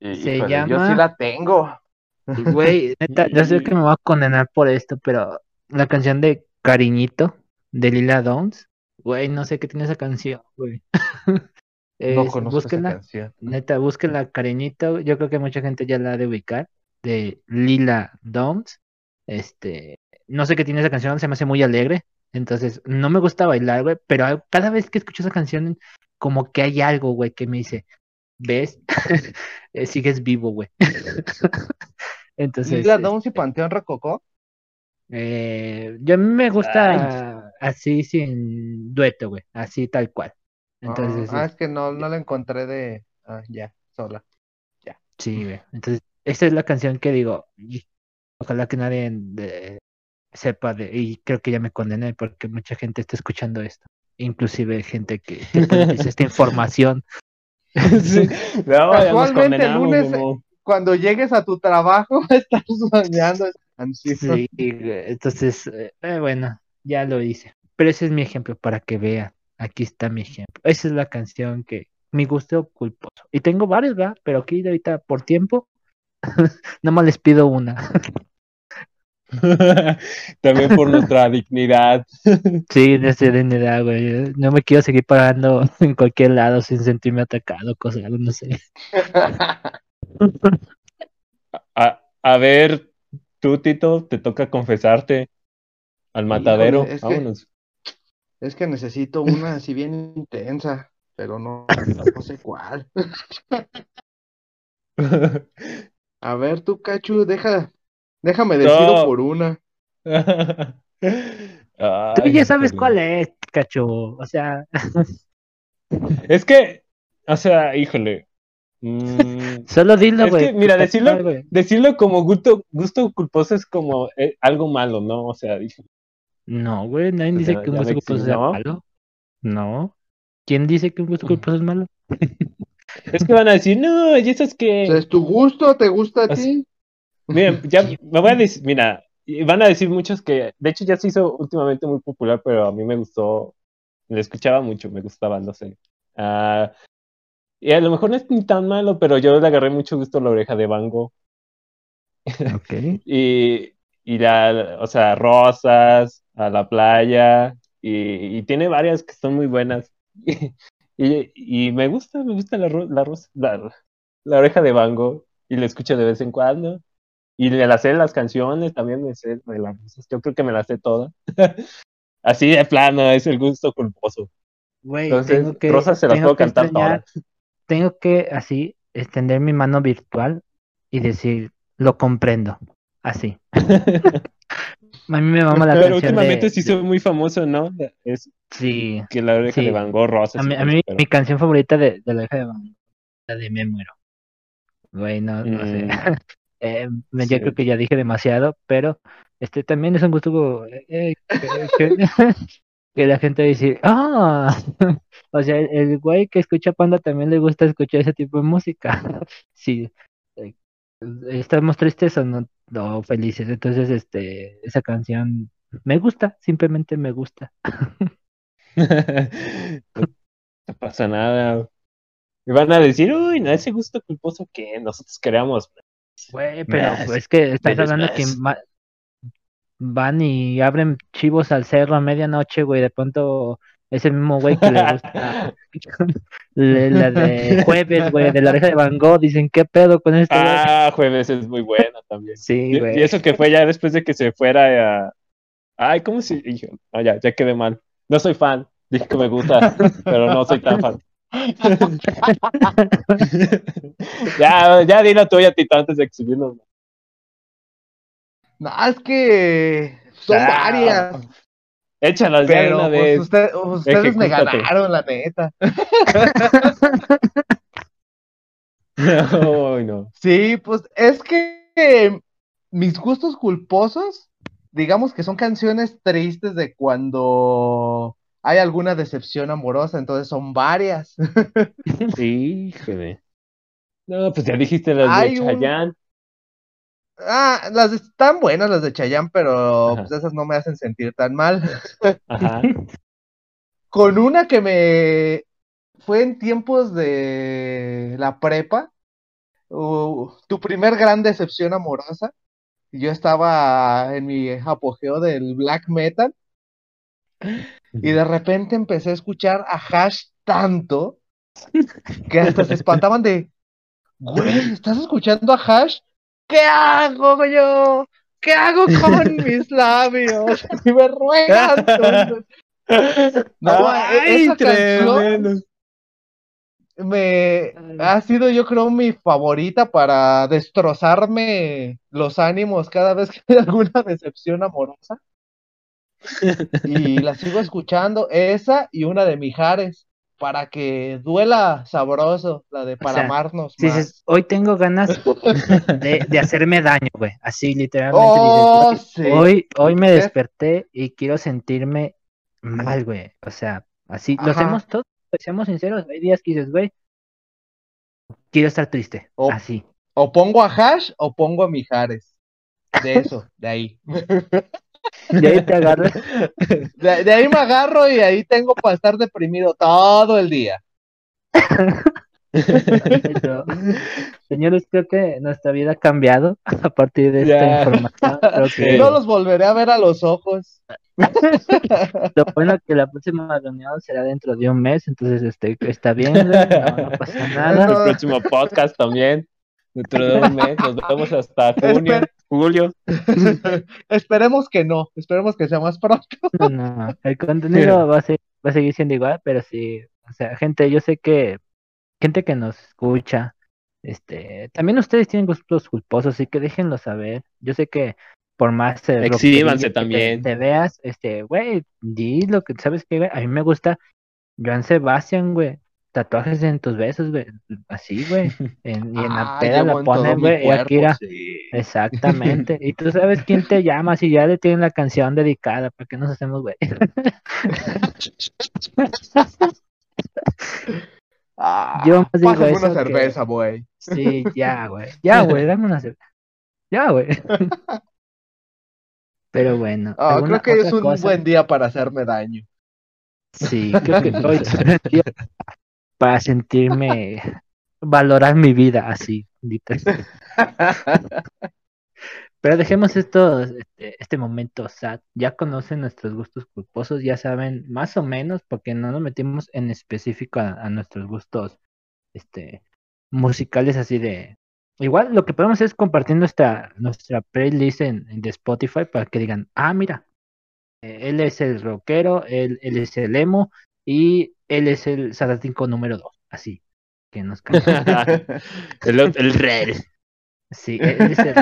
Se Híjole, llama- Yo sí la tengo. Güey, <laughs> neta, yo sé que me voy a condenar por esto, pero la canción de Cariñito de Lila Downs, güey, no sé qué tiene esa canción, güey. <laughs> No Es- conozco esa búsquenla, canción. neta, búsquenla Cariñito, yo creo que mucha gente ya la ha de ubicar, de Lila Downs. Este, no sé qué tiene esa canción, se me hace muy alegre, entonces no me gusta bailar, güey, pero cada vez que escucho esa canción, como que hay algo, güey, que me dice, ¿ves? <laughs> Eh, Sigues vivo, güey. <laughs> Entonces, ¿Lila este, Downs y Panteón Rococó? eh, yo a mí me gusta así sin dueto, güey, así tal cual. Entonces, ah, es- es que no, no la encontré de. Ah, ya, sola. sí, güey. Entonces, esta es la canción que digo, ojalá que nadie de- sepa de, y creo que ya me condené porque mucha gente está escuchando esto, inclusive gente que decir esta información. <laughs> Sí. No, ya Casualmente, el lunes-. Cuando llegues a tu trabajo, <laughs> estás soñando canción. Sí, entonces, eh, eh, bueno, ya lo hice. Pero ese es mi ejemplo para que vean. Aquí está mi ejemplo. Esa es la canción que mi gusto culposo. Y tengo varios, ¿verdad? Pero aquí de ahorita por tiempo, <laughs> nada más les pido una. <laughs> También por nuestra <laughs> dignidad. Sí, esa dignidad, güey. No me quiero seguir pagando en cualquier lado sin sentirme atacado, cosas, no sé. A, a ver, tú, Tito, te toca confesarte al matadero. es Vámonos. Es que necesito una así bien intensa, pero no, no sé cuál. A ver, tú, Cachu, deja, déjame decido No. por una. <laughs> Tú ya sabes cuál es, cacho. O sea, Es que, o sea, híjole. mm, <laughs> solo dilo, Es güey. que, mira, decirlo- decirlo como gusto, gusto culposo es como eh, algo malo, ¿no? O sea, dije, No, güey, nadie O dice que un gusto me culposo sea malo. No. ¿Quién dice que un gusto culposo es malo? es que van a decir, no, y eso es O sea, que, ¿es tu gusto? ¿Te gusta a ti? miren, <laughs> ya me voy a decir, mira, y van a decir muchos que, de hecho ya se hizo últimamente muy popular, pero a mí me gustó, le escuchaba mucho, me gustaba, no sé. Ah, y a lo mejor no es ni tan malo, pero yo le agarré mucho gusto a la oreja de Van Gogh. Ok. <laughs> y, y la, o sea, rosas, a la playa, y, y tiene varias que son muy buenas. <laughs> Y, y me gusta, me gusta la, la, la, la oreja de Van Gogh, y la escucho de vez en cuando. Y le la sé las canciones, también me sé de las rosas, yo creo que me las sé todas. <laughs> Así de plano, es el gusto culposo. Güey, Entonces, tengo que, rosas se las puedo cantar extrañar- Tengo que así extender mi mano virtual y decir, lo comprendo. Así. <laughs> A mí me mama la Pero canción últimamente de- se hizo muy famoso, ¿no? Es Sí. que la oreja Sí. de Van Gogh, rosas. A mí, a mí pero- mi canción favorita de, de la hija de Van Gogh, la de Me muero. Güey, no, no sé. Mm. <laughs> Eh, Sí. Yo creo que ya dije demasiado, pero este también es un gusto eh, que, que- <laughs> que la gente dice, ah, o sea, el, el güey que escucha Panda también le gusta escuchar ese tipo de música. Sí, eh, estamos tristes o no, no felices, entonces este, esa canción me gusta, simplemente me gusta. <laughs> no pasa nada. Y van a decir, uy, no, ese gusto culposo que nosotros creamos. Güey, pero Más, es que estás hablando que más. ma- van y abren chivos al cerro a medianoche, güey, de pronto es el mismo güey que le gusta <laughs> la de jueves, güey, de la oreja de Van Gogh, dicen, ¿qué pedo con este güey?" Ah, jueves es muy buena también. Sí, Y, güey. y eso que fue ya después de que se fuera a... Ay, ¿cómo se...? hijo, no, ya, ya quedé mal. No soy fan. Dije que me gusta, pero no soy tan fan. <laughs> ya, ya di la tuya, Tito, antes de exhibirnos. No, es que son Ah. varias. Échalas ya de Pero una pues, vez. usted- ustedes me ganaron, la neta. <laughs> Ay, no. Sí, pues es que eh, mis gustos culposos, digamos que son canciones tristes de cuando hay alguna decepción amorosa, entonces son varias. <laughs> Híjole. No, pues ya dijiste las Hay de un- Chayanne. Ah, las están buenas las de Chayanne, pero pues esas no me hacen sentir tan mal. <laughs> Ajá. <laughs> Con una que me fue en tiempos de la prepa, uh, tu primer gran decepción amorosa. Yo estaba en mi apogeo del black metal y de repente empecé a escuchar a Hash tanto que hasta se <laughs> espantaban de, güey, ¿estás escuchando a Hash? ¿Qué hago yo? ¿Qué hago con <laughs> mis labios? <laughs> Y me ruegan. <laughs> No, Ay, esa canción tremendo. me ha sido, yo creo, mi favorita para destrozarme los ánimos cada vez que hay alguna decepción amorosa. Y la sigo escuchando, esa y una de Mijares, para que duela sabroso, la de para sea, amarnos Si dices, hoy tengo ganas <laughs> de, de hacerme daño, güey. Así, literalmente. Oh, dices, sí. hoy, hoy me Es- desperté y quiero sentirme mal, güey. O sea, así, lo Ajá. hacemos todos, seamos sinceros. Hay días que dices, güey, quiero estar triste. Oh. Así. O pongo a Hash o pongo a Mijares. De eso, de ahí. <laughs> <laughs> Y ahí te agarras. De, de ahí me agarro y ahí tengo para estar deprimido todo el día. Pero, <laughs> señores, creo que nuestra vida ha cambiado a partir de esta información. Creo <laughs> que No los volveré a ver a los ojos. lo bueno que la próxima reunión será dentro de un mes, entonces este, está bien, no pasa nada. El próximo podcast también. Dentro de un mes. Nos vemos hasta <laughs> junio. Julio. <laughs> Esperemos que no, esperemos que sea más pronto. No, <laughs> no, el contenido va a, ser- va a seguir siendo igual, pero sí, o sea, gente, yo sé que gente que nos escucha, este, también ustedes tienen gustos culposos, así que déjenlo saber. Yo sé que por más eh, Exhíbanse te- también. Te, veas, este, güey, di lo que sabes que, a mí me gusta Joan Sebastián, güey. Tatuajes en tus besos, güey. Así, güey. <laughs> En- y en la Ah, peda la ponen, güey. Y cuerpo, Akira. sí. Exactamente. <laughs> Y tú sabes quién te llama, si ya le tienen la canción dedicada, ¿para qué nos hacemos, güey? Ah, Yo más digo pásame eso una cerveza, güey. Sí, ya, güey. <laughs> Ya, güey, dame una cerveza. Ya, güey. Pero bueno. ¿alguna creo que es un cosa? buen día para hacerme daño. Sí, creo que hoy para sentirme, valorar mi vida así. Pero dejemos esto, este, este momento sad. Ya conocen nuestros gustos culposos, ya saben más o menos, porque no nos metimos en específico a, nuestros gustos este, musicales así de... Igual lo que podemos hacer es compartir nuestra, nuestra playlist en, en de Spotify para que digan, ah, mira, eh, él es el rockero, él, él es el emo y él es el satánico número 2. Así, que nos <laughs> <laughs> el, el rey. Sí, él es el,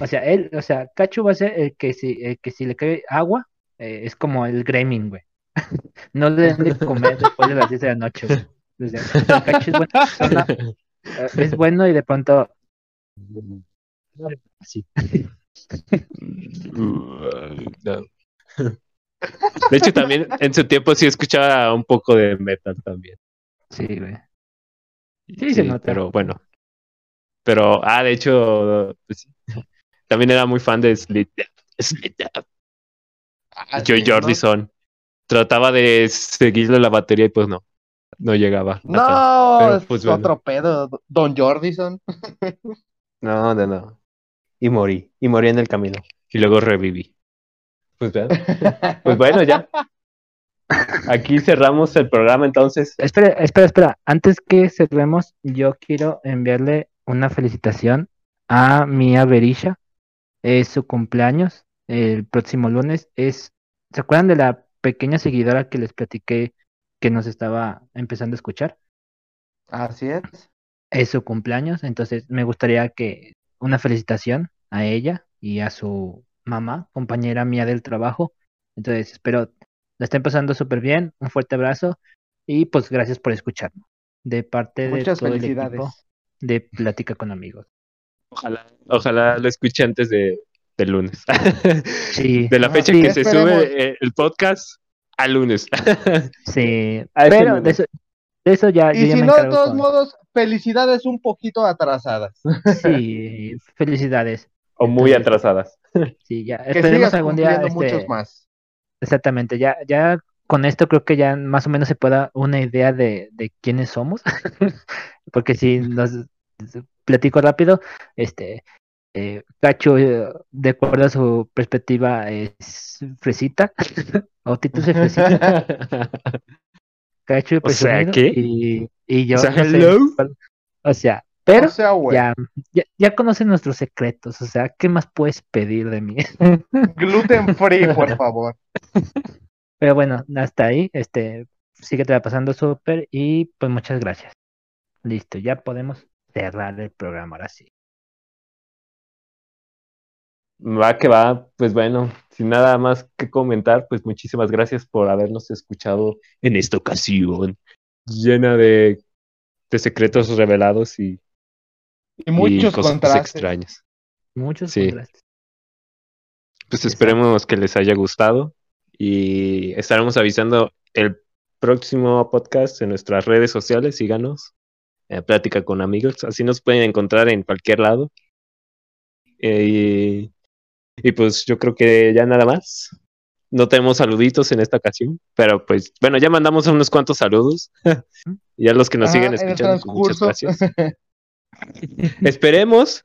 o sea, él, o sea, Cachu va a ser el que si, el que si le cae agua, eh, es como el gremlin, güey. <laughs> No le den de comer después de las 10 de la noche, güey. O sea, Cachu es buena persona, eh, es bueno y de pronto sí. De hecho, también en su tiempo sí escuchaba un poco de metal también. Sí, güey. Sí, se nota. Pero bueno. Pero, ah, de hecho, pues sí. también era muy fan de Slit Slit Ah, Joy sí, ¿no? Jordison. Trataba de seguirle la batería y pues no. No llegaba. No, Pero, es pues, bueno. otro pedo. Don Jordison. No, no, no. Y morí. Y morí en el camino. Y luego reviví. Pues, pues bueno, ya. Aquí cerramos el programa entonces. Espera, espera, espera. Antes que cerremos, yo quiero enviarle una felicitación a Mia Berisha. Es su cumpleaños el próximo lunes. Es, ¿se acuerdan de la pequeña seguidora que les platiqué que nos estaba empezando a escuchar? Así es. Es su cumpleaños, entonces me gustaría que una felicitación a ella y a su mamá, compañera mía del trabajo. Entonces, espero la estén pasando súper bien. Un fuerte abrazo y pues gracias por escucharnos. De parte de Muchas todo el felicidades. equipo de Plática con Amigos. Ojalá, ojalá lo escuche antes de, del lunes. <laughs> Sí, De la Ah, fecha sí, que se sube eh, el podcast al lunes. <laughs> sí. A Pero lunes. de eso, de eso ya, yo Y ya si me no, de todos con- modos, felicidades un poquito atrasadas. Sí, <laughs> felicidades. O muy Entonces, atrasadas. <laughs> Sí, ya Que esperemos algún día. este, muchos más. Exactamente, ya, ya con esto creo que ya más o menos se puede dar una idea de, de quiénes somos. <laughs> Porque si nos platico rápido, este eh, Cacho, eh, de acuerdo a su perspectiva, es fresita. <laughs> o Tito es fresita. Cacho es O sea, ¿qué? Y, y yo O sea, no sé hello. cuál- o sea, pero o sea, güey, ya, ya, ya conocen nuestros secretos. O sea, ¿qué más puedes pedir de mí? <laughs> gluten free, por favor. Pero bueno, hasta ahí, este, sigue pasando súper y pues muchas gracias. Listo, ya podemos cerrar el programa ahora sí. Va que va, pues bueno, sin nada más que comentar, pues muchísimas gracias por habernos escuchado en esta ocasión, llena de, de secretos revelados y, Y muchos cosas contrastes. extrañas. Muchos Sí. contrastes. Pues Exacto. esperemos que les haya gustado y estaremos avisando el próximo podcast en nuestras redes sociales. Síganos, eh, Plática con Amigos. Así nos pueden encontrar en cualquier lado. Eh, y, y pues yo creo que ya nada más. No tenemos saluditos en esta ocasión, pero pues bueno, ya mandamos unos cuantos saludos. <laughs> y a los que nos Ajá, siguen escuchando, pues, muchas gracias. <laughs> <laughs> Esperemos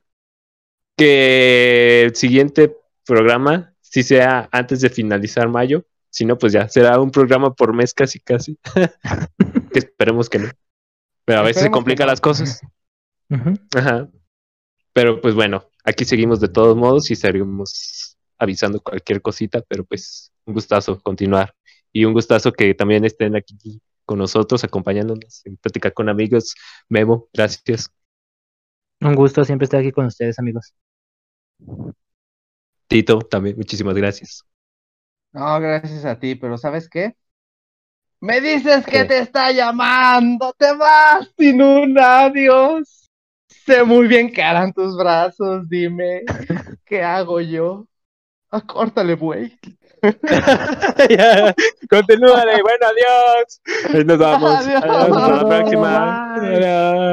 que el siguiente programa sí sea antes de finalizar mayo. Si no, pues ya será un programa por mes casi casi. <laughs> que esperemos que no. Pero a veces se complican no. las cosas. Ujú. Ajá. Pero pues bueno, aquí seguimos de todos modos y seguimos avisando cualquier cosita, pero pues un gustazo continuar. Y un gustazo que también estén aquí con nosotros, acompañándonos en platicar con amigos. Memo, gracias. Un gusto siempre estar aquí con ustedes, amigos. Tito, también, muchísimas gracias. No, gracias a ti, pero ¿sabes qué? Me dices que ¿Qué? te está llamando, te vas sin un adiós. Sé muy bien que harán tus brazos, dime, <laughs> ¿qué hago yo? Acórtale, güey. <laughs> ya, continúale. Bueno, adiós. Nos vamos. Adiós. <laughs> Adiós, hasta la próxima. Bye. Adiós.